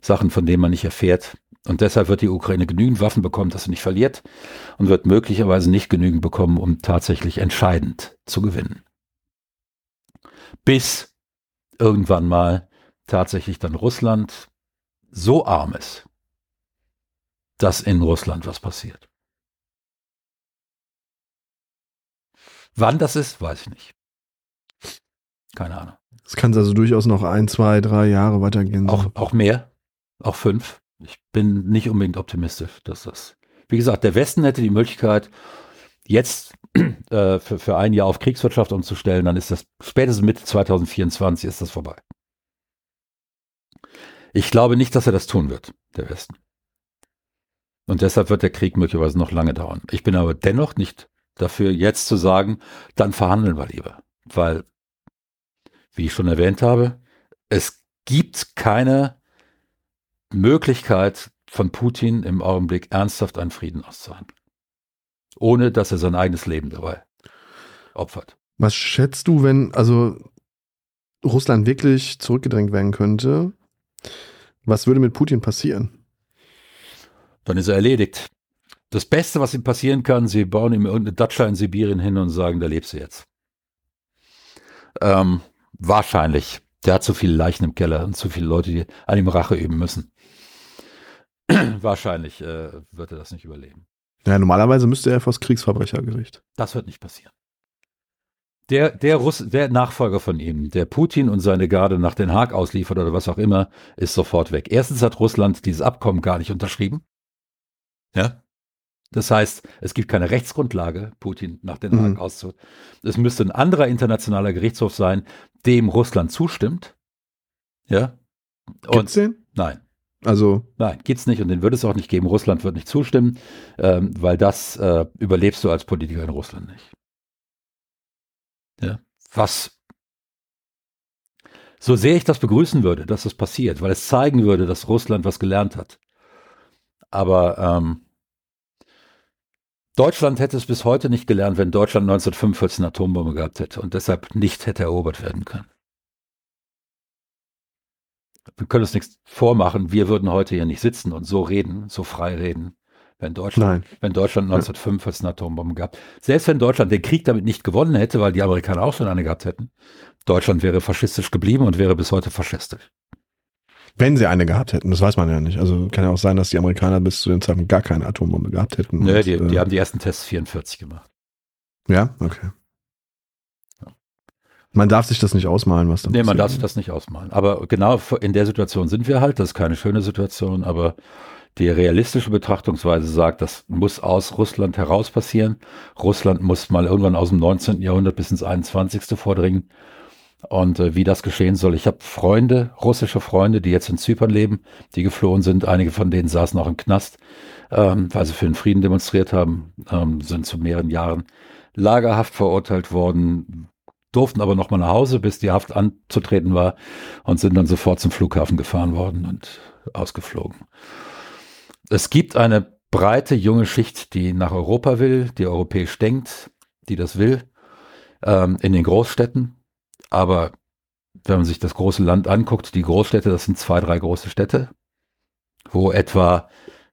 Sachen, von denen man nicht erfährt. Und deshalb wird die Ukraine genügend Waffen bekommen, dass sie nicht verliert und wird möglicherweise nicht genügend bekommen, um tatsächlich entscheidend zu gewinnen. Bis irgendwann mal tatsächlich dann Russland so arm ist, dass in Russland was passiert. Wann das ist, weiß ich nicht. Keine Ahnung. Es kann also durchaus noch ein, zwei, drei Jahre weitergehen. Auch, auch mehr, auch fünf. Ich bin nicht unbedingt optimistisch, dass das. Wie gesagt, der Westen hätte die Möglichkeit, jetzt äh, für, für ein Jahr auf Kriegswirtschaft umzustellen, dann ist das spätestens Mitte 2024 ist das vorbei. Ich glaube nicht, dass er das tun wird, der Westen. Und deshalb wird der Krieg möglicherweise noch lange dauern. Ich bin aber dennoch nicht dafür, jetzt zu sagen, dann verhandeln wir lieber. Weil, wie ich schon erwähnt habe, es gibt keine Möglichkeit von Putin im Augenblick ernsthaft einen Frieden auszuhandeln. Ohne dass er sein eigenes Leben dabei opfert. Was schätzt du, wenn also Russland wirklich zurückgedrängt werden könnte? Was würde mit Putin passieren? Dann ist er erledigt. Das Beste, was ihm passieren kann, sie bauen ihm irgendeine Datscha in Sibirien hin und sagen, da lebst du jetzt. Ähm, wahrscheinlich. Der hat zu viele Leichen im Keller und zu viele Leute, die an ihm Rache üben müssen. [CLEARS THROAT] wahrscheinlich äh, wird er das nicht überleben. Ja, normalerweise müsste er vor das Kriegsverbrechergericht. Das wird nicht passieren. Der, der, Russ, der Nachfolger von ihm, der Putin und seine Garde nach Den Haag ausliefert oder was auch immer, ist sofort weg. Erstens hat Russland dieses Abkommen gar nicht unterschrieben. Ja. Das heißt, es gibt keine Rechtsgrundlage, Putin nach Den Haag mhm. auszu. Es müsste ein anderer internationaler Gerichtshof sein, dem Russland zustimmt. Ja. Und, Gibt's den? Nein. Also. Nein, geht's nicht und den wird es auch nicht geben. Russland wird nicht zustimmen, ähm, weil das äh, überlebst du als Politiker in Russland nicht. Ja. Was so sehr ich das begrüßen würde, dass das passiert, weil es zeigen würde, dass Russland was gelernt hat. Aber ähm, Deutschland hätte es bis heute nicht gelernt, wenn Deutschland 1945 eine Atombombe gehabt hätte und deshalb nicht hätte erobert werden können. Wir können uns nichts vormachen, wir würden heute hier nicht sitzen und so reden, so frei reden, wenn Deutschland, Nein. wenn Deutschland 1945 eine Atombombe gab. Selbst wenn Deutschland den Krieg damit nicht gewonnen hätte, weil die Amerikaner auch schon eine gehabt hätten, Deutschland wäre faschistisch geblieben und wäre bis heute faschistisch. Wenn sie eine gehabt hätten, das weiß man ja nicht. Also kann ja auch sein, dass die Amerikaner bis zu den Zeiten gar keine Atombombe gehabt hätten. Nö, und, die, die äh, haben die ersten Tests 44 gemacht. Ja, okay. Man darf sich das nicht ausmalen, was da Nee, man darf sich das nicht ausmalen. Aber genau in der Situation sind wir halt. Das ist keine schöne Situation, aber die realistische Betrachtungsweise sagt, das muss aus Russland heraus passieren. Russland muss mal irgendwann aus dem 19. Jahrhundert bis ins 21. vordringen. Und äh, wie das geschehen soll, ich habe Freunde, russische Freunde, die jetzt in Zypern leben, die geflohen sind. Einige von denen saßen auch im Knast, ähm, weil sie für den Frieden demonstriert haben, ähm, sind zu mehreren Jahren lagerhaft verurteilt worden, durften aber noch mal nach Hause, bis die Haft anzutreten war und sind dann sofort zum Flughafen gefahren worden und ausgeflogen. Es gibt eine breite junge Schicht, die nach Europa will, die europäisch denkt, die das will, ähm, in den Großstädten. Aber wenn man sich das große Land anguckt, die Großstädte, das sind zwei, drei große Städte, wo etwa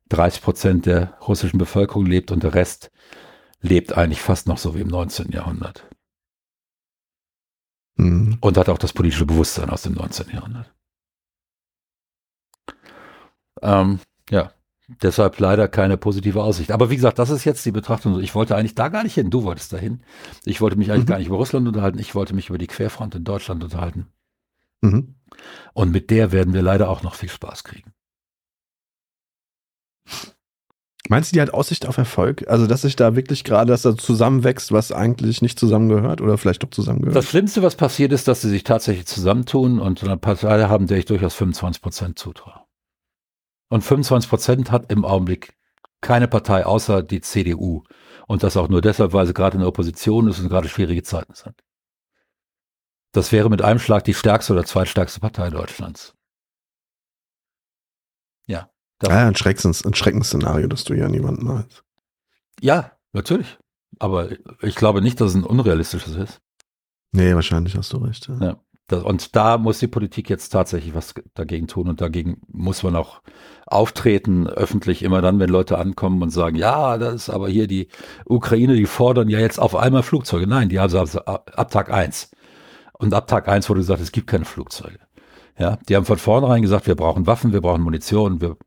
30 Prozent der russischen Bevölkerung lebt und der Rest lebt eigentlich fast noch so wie im 19. Jahrhundert. Mhm. Und hat auch das politische Bewusstsein aus dem 19. Jahrhundert. Ähm, ja, deshalb leider keine positive Aussicht. Aber wie gesagt, das ist jetzt die Betrachtung. Ich wollte eigentlich da gar nicht hin. Du wolltest dahin. Ich wollte mich eigentlich mhm. gar nicht über Russland unterhalten. Ich wollte mich über die Querfront in Deutschland unterhalten. Mhm. Und mit der werden wir leider auch noch viel Spaß kriegen. Meinst du, die hat Aussicht auf Erfolg? Also, dass sich da wirklich gerade, dass da zusammenwächst, was eigentlich nicht zusammengehört oder vielleicht doch zusammengehört? Das Schlimmste, was passiert ist, dass sie sich tatsächlich zusammentun und eine Partei haben, der ich durchaus 25 Prozent zutraue. Und 25 Prozent hat im Augenblick keine Partei außer die CDU. Und das auch nur deshalb, weil sie gerade in der Opposition ist und gerade schwierige Zeiten sind. Das wäre mit einem Schlag die stärkste oder zweitstärkste Partei Deutschlands. Ja. Ah ein, Schreckens, ein Schreckensszenario, das du ja niemanden malst. Ja, natürlich. Aber ich glaube nicht, dass es ein unrealistisches ist. Nee, wahrscheinlich hast du recht. Ja. ja. Das, und da muss die Politik jetzt tatsächlich was dagegen tun und dagegen muss man auch auftreten, öffentlich immer dann, wenn Leute ankommen und sagen, ja, das ist aber hier die Ukraine, die fordern ja jetzt auf einmal Flugzeuge. Nein, die haben sie ab Tag eins Und ab Tag eins wurde gesagt, es gibt keine Flugzeuge. Ja, die haben von vornherein gesagt, wir brauchen Waffen, wir brauchen Munition, wir,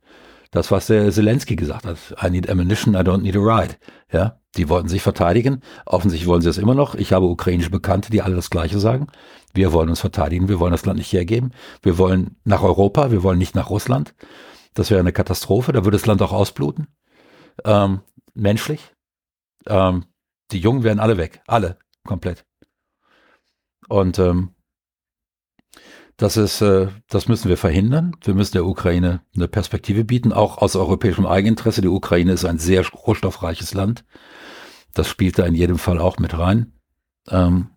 das, was der Zelensky gesagt hat. I need ammunition, I don't need a ride. Ja, die wollten sich verteidigen. Offensichtlich wollen sie es immer noch. Ich habe ukrainische Bekannte, die alle das Gleiche sagen. Wir wollen uns verteidigen. Wir wollen das Land nicht hergeben. Wir wollen nach Europa. Wir wollen nicht nach Russland. Das wäre eine Katastrophe. Da würde das Land auch ausbluten. Ähm, menschlich. Ähm, die Jungen wären alle weg. Alle. Komplett. Und ähm, das ist, äh, das müssen wir verhindern. Wir müssen der Ukraine eine Perspektive bieten, auch aus europäischem Eigeninteresse. Die Ukraine ist ein sehr rohstoffreiches Land. Das spielt da in jedem Fall auch mit rein. Ähm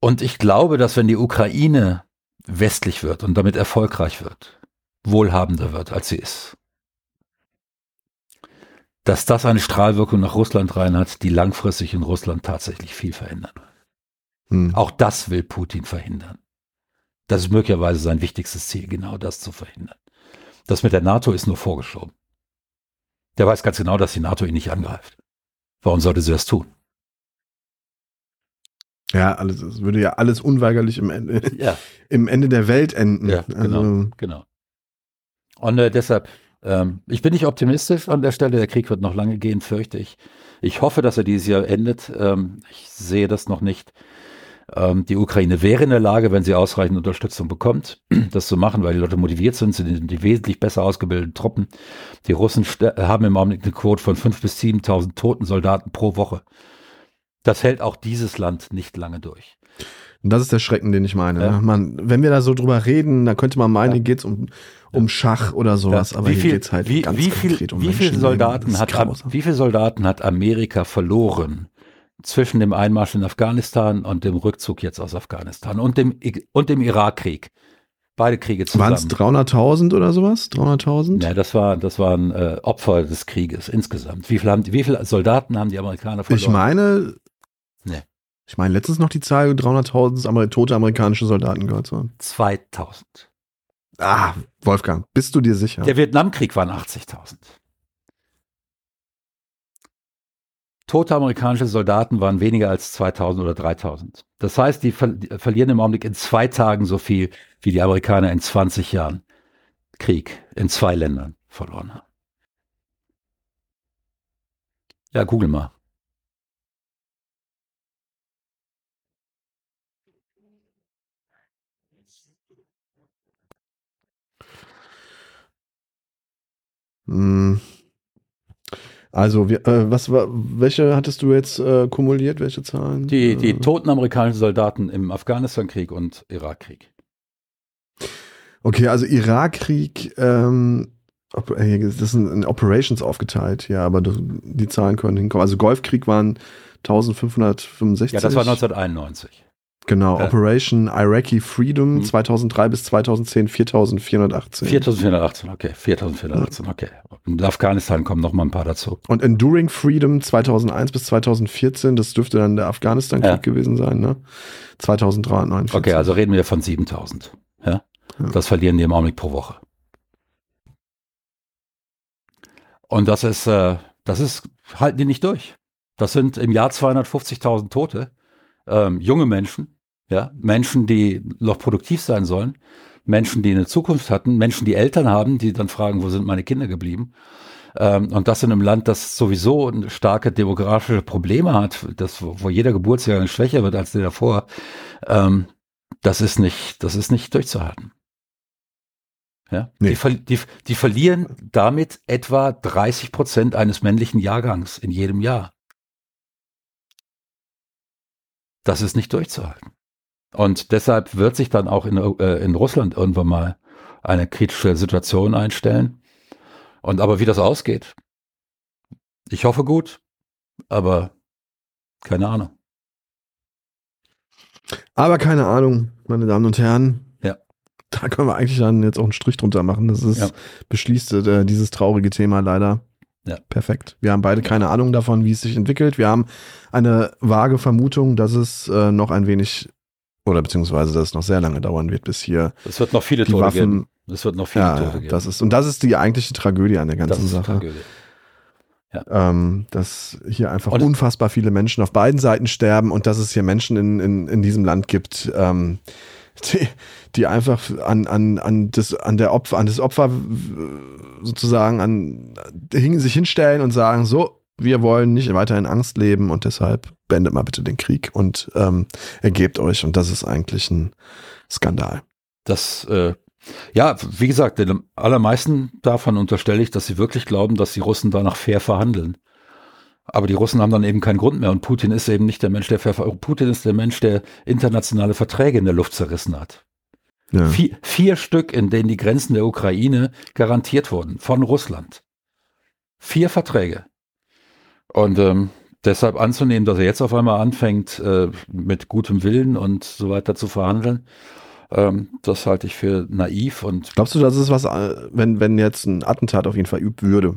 und ich glaube, dass wenn die Ukraine westlich wird und damit erfolgreich wird, wohlhabender wird, als sie ist, dass das eine Strahlwirkung nach Russland rein hat, die langfristig in Russland tatsächlich viel verändern wird. Hm. Auch das will Putin verhindern. Das ist möglicherweise sein wichtigstes Ziel, genau das zu verhindern. Das mit der NATO ist nur vorgeschoben. Der weiß ganz genau, dass die NATO ihn nicht angreift. Warum sollte sie das tun? Ja, alles, es würde ja alles unweigerlich im Ende, ja. [LAUGHS] im Ende der Welt enden. Ja, genau. Also, genau. Und äh, deshalb, ähm, ich bin nicht optimistisch an der Stelle. Der Krieg wird noch lange gehen, fürchte ich. Ich hoffe, dass er dieses Jahr endet. Ähm, ich sehe das noch nicht. Ähm, die Ukraine wäre in der Lage, wenn sie ausreichend Unterstützung bekommt, [CLEARS THROAT] das zu machen, weil die Leute motiviert sind, sind die wesentlich besser ausgebildeten Truppen. Die Russen haben im Augenblick eine Quote von 5.000 bis 7.000 toten Soldaten pro Woche. Das hält auch dieses Land nicht lange durch. Und das ist der Schrecken, den ich meine. Ja. Man, wenn wir da so drüber reden, dann könnte man meinen, ja. hier geht es um, um Schach oder sowas, ja. aber wie viel, hier geht es halt wie, ganz wie viel, konkret um wie Soldaten hat Wie viele Soldaten hat Amerika verloren zwischen dem Einmarsch in Afghanistan und dem Rückzug jetzt aus Afghanistan und dem, und dem Irakkrieg. Beide Kriege zusammen. Waren es 300.000 oder sowas? 300.000? Ja, das, war, das waren äh, Opfer des Krieges insgesamt. Wie, viel haben, wie viele Soldaten haben die Amerikaner verloren? Ich meine, nee. ich meine letztens noch die Zahl 300.000 tote amerikanische Soldaten gehört zu haben. 2000. Ah, Wolfgang, bist du dir sicher? Der Vietnamkrieg waren 80.000. Tote amerikanische Soldaten waren weniger als 2000 oder 3000. Das heißt, die, ver die verlieren im Augenblick in zwei Tagen so viel, wie die Amerikaner in 20 Jahren Krieg in zwei Ländern verloren haben. Ja, google mal. Hm. Also, wir, äh, was war, welche hattest du jetzt äh, kumuliert, welche Zahlen? Die, die äh. toten amerikanischen Soldaten im Afghanistan-Krieg und Irakkrieg. Okay, also Irakkrieg, ähm, äh, das ist in Operations aufgeteilt, ja, aber die Zahlen können hinkommen. Also Golfkrieg waren 1565. Ja, das war 1991. Genau, ja. Operation Iraqi Freedom mhm. 2003 bis 2010 4418. 4418, okay, 4418, okay. In Afghanistan kommen noch mal ein paar dazu. Und Enduring Freedom 2001 bis 2014, das dürfte dann der Afghanistan-Krieg ja. gewesen sein, ne? 2349. Okay, also reden wir von 7000, ja? ja? Das verlieren die im Augenblick pro Woche. Und das ist, äh, das ist, halten die nicht durch. Das sind im Jahr 250.000 Tote ähm, junge Menschen, ja, Menschen, die noch produktiv sein sollen, Menschen, die eine Zukunft hatten, Menschen, die Eltern haben, die dann fragen, wo sind meine Kinder geblieben? Ähm, und das in einem Land, das sowieso starke demografische Probleme hat, das, wo jeder Geburtsjahr schwächer wird als der davor, ähm, das ist nicht, das ist nicht durchzuhalten. Ja? Nee. Die, die, die verlieren damit etwa 30 Prozent eines männlichen Jahrgangs in jedem Jahr. Das ist nicht durchzuhalten. Und deshalb wird sich dann auch in, äh, in Russland irgendwann mal eine kritische Situation einstellen. Und aber wie das ausgeht, ich hoffe gut, aber keine Ahnung. Aber keine Ahnung, meine Damen und Herren. Ja. Da können wir eigentlich dann jetzt auch einen Strich drunter machen. Das ist, ja. beschließt äh, dieses traurige Thema leider. Ja. Perfekt. Wir haben beide keine Ahnung davon, wie es sich entwickelt. Wir haben eine vage Vermutung, dass es äh, noch ein wenig oder beziehungsweise, dass es noch sehr lange dauern wird, bis hier. Es wird noch viele Tote Waffen, geben. Es wird noch viele ja, Tote geben. Das ist, und das ist die eigentliche Tragödie an der ganzen Sache. Ja. Ähm, dass hier einfach und unfassbar viele Menschen auf beiden Seiten sterben und dass es hier Menschen in, in, in diesem Land gibt, ähm, die, die einfach an, an, an, das, an, der Opfer, an das Opfer sozusagen an, sich hinstellen und sagen, so, wir wollen nicht weiter in Angst leben und deshalb beendet mal bitte den Krieg und ähm, ergebt euch. Und das ist eigentlich ein Skandal. Das äh, Ja, wie gesagt, den allermeisten davon unterstelle ich, dass sie wirklich glauben, dass die Russen danach fair verhandeln. Aber die Russen haben dann eben keinen Grund mehr und Putin ist eben nicht der Mensch, der Putin ist der Mensch, der internationale Verträge in der Luft zerrissen hat. Ja. Vier, vier Stück, in denen die Grenzen der Ukraine garantiert wurden von Russland. Vier Verträge. Und ähm, deshalb anzunehmen, dass er jetzt auf einmal anfängt, äh, mit gutem Willen und so weiter zu verhandeln, ähm, das halte ich für naiv. Und Glaubst du, das ist was, äh, wenn, wenn jetzt ein Attentat auf ihn verübt würde?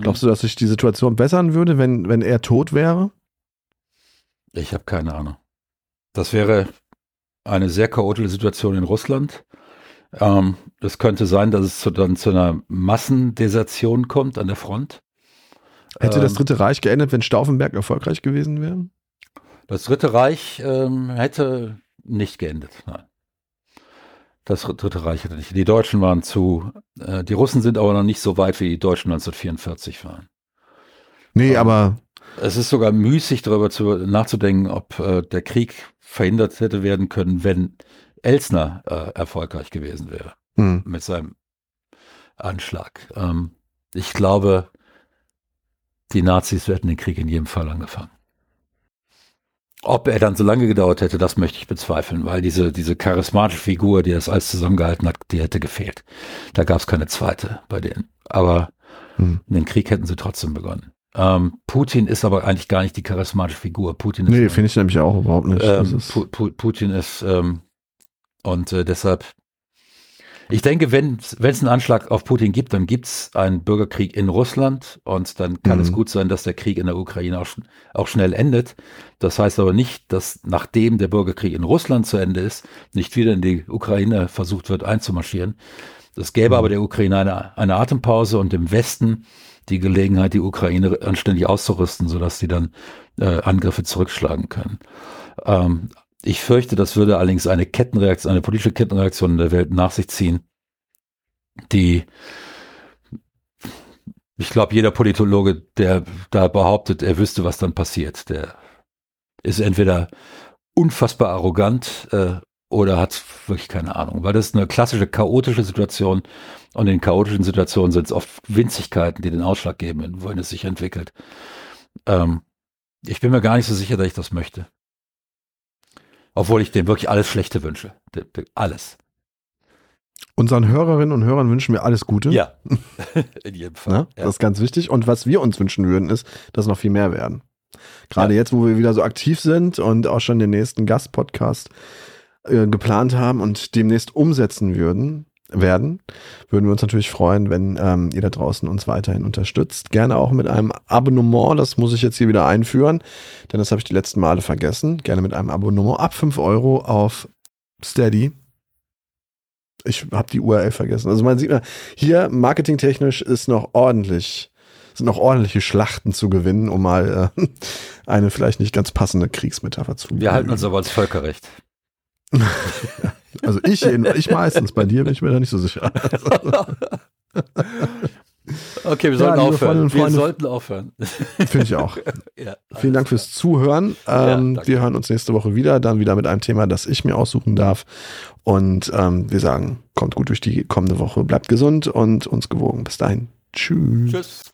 Glaubst du, dass sich die Situation bessern würde, wenn, wenn er tot wäre? Ich habe keine Ahnung. Das wäre eine sehr chaotische Situation in Russland. Ähm, es könnte sein, dass es zu, dann zu einer Massendesertion kommt an der Front. Hätte ähm, das Dritte Reich geendet, wenn Stauffenberg erfolgreich gewesen wäre? Das Dritte Reich ähm, hätte nicht geendet, nein. Das Dritte Reich hätte nicht. Die Deutschen waren zu, äh, die Russen sind aber noch nicht so weit, wie die Deutschen 1944 waren. Nee, ähm, aber. Es ist sogar müßig, darüber zu, nachzudenken, ob äh, der Krieg verhindert hätte werden können, wenn Elsner äh, erfolgreich gewesen wäre hm. mit seinem Anschlag. Ähm, ich glaube, die Nazis hätten den Krieg in jedem Fall angefangen. Ob er dann so lange gedauert hätte, das möchte ich bezweifeln, weil diese, diese charismatische Figur, die das alles zusammengehalten hat, die hätte gefehlt. Da gab es keine zweite bei denen. Aber hm. den Krieg hätten sie trotzdem begonnen. Ähm, Putin ist aber eigentlich gar nicht die charismatische Figur. Putin ist, nee, finde ich nämlich auch überhaupt nicht. Ähm, Putin ist ähm, und äh, deshalb ich denke, wenn es einen Anschlag auf Putin gibt, dann gibt es einen Bürgerkrieg in Russland und dann kann mhm. es gut sein, dass der Krieg in der Ukraine auch, auch, schnell endet. Das heißt aber nicht, dass nachdem der Bürgerkrieg in Russland zu Ende ist, nicht wieder in die Ukraine versucht wird einzumarschieren. Es gäbe mhm. aber der Ukraine eine, eine Atempause und im Westen die Gelegenheit, die Ukraine anständig auszurüsten, sodass sie dann äh, Angriffe zurückschlagen können. Ähm, ich fürchte, das würde allerdings eine Kettenreaktion, eine politische Kettenreaktion in der Welt nach sich ziehen, die ich glaube, jeder Politologe, der da behauptet, er wüsste, was dann passiert, der ist entweder unfassbar arrogant äh, oder hat wirklich keine Ahnung, weil das ist eine klassische chaotische Situation und in chaotischen Situationen sind es oft Winzigkeiten, die den Ausschlag geben, wohin es sich entwickelt. Ähm, ich bin mir gar nicht so sicher, dass ich das möchte. Obwohl ich dem wirklich alles Schlechte wünsche. Alles. Unseren Hörerinnen und Hörern wünschen wir alles Gute. Ja, [LAUGHS] in jedem Fall. Ja, das ist ganz wichtig. Und was wir uns wünschen würden, ist, dass noch viel mehr werden. Gerade ja. jetzt, wo wir wieder so aktiv sind und auch schon den nächsten Gastpodcast äh, geplant haben und demnächst umsetzen würden, werden, würden wir uns natürlich freuen, wenn ähm, ihr da draußen uns weiterhin unterstützt. Gerne auch mit einem Abonnement, das muss ich jetzt hier wieder einführen, denn das habe ich die letzten Male vergessen. Gerne mit einem Abonnement ab 5 Euro auf Steady. Ich habe die URL vergessen. Also man sieht mal, hier marketingtechnisch ist noch ordentlich, sind noch ordentliche Schlachten zu gewinnen, um mal äh, [LAUGHS] eine vielleicht nicht ganz passende Kriegsmetapher zu. Wir halten uns aber als Völkerrecht. [LAUGHS] Also ich, ich meistens, bei dir bin ich mir da nicht so sicher. [LAUGHS] Okay, wir sollten ja, aufhören. wir sollten aufhören. Finde ich auch. [LAUGHS] Ja, Vielen Dank fürs Zuhören. Ähm, ja, wir hören uns nächste Woche wieder, dann wieder mit einem Thema, das ich mir aussuchen darf. Und ähm, wir sagen, kommt gut durch die kommende Woche, bleibt gesund und uns gewogen. Bis dahin. Tschüss. Tschüss.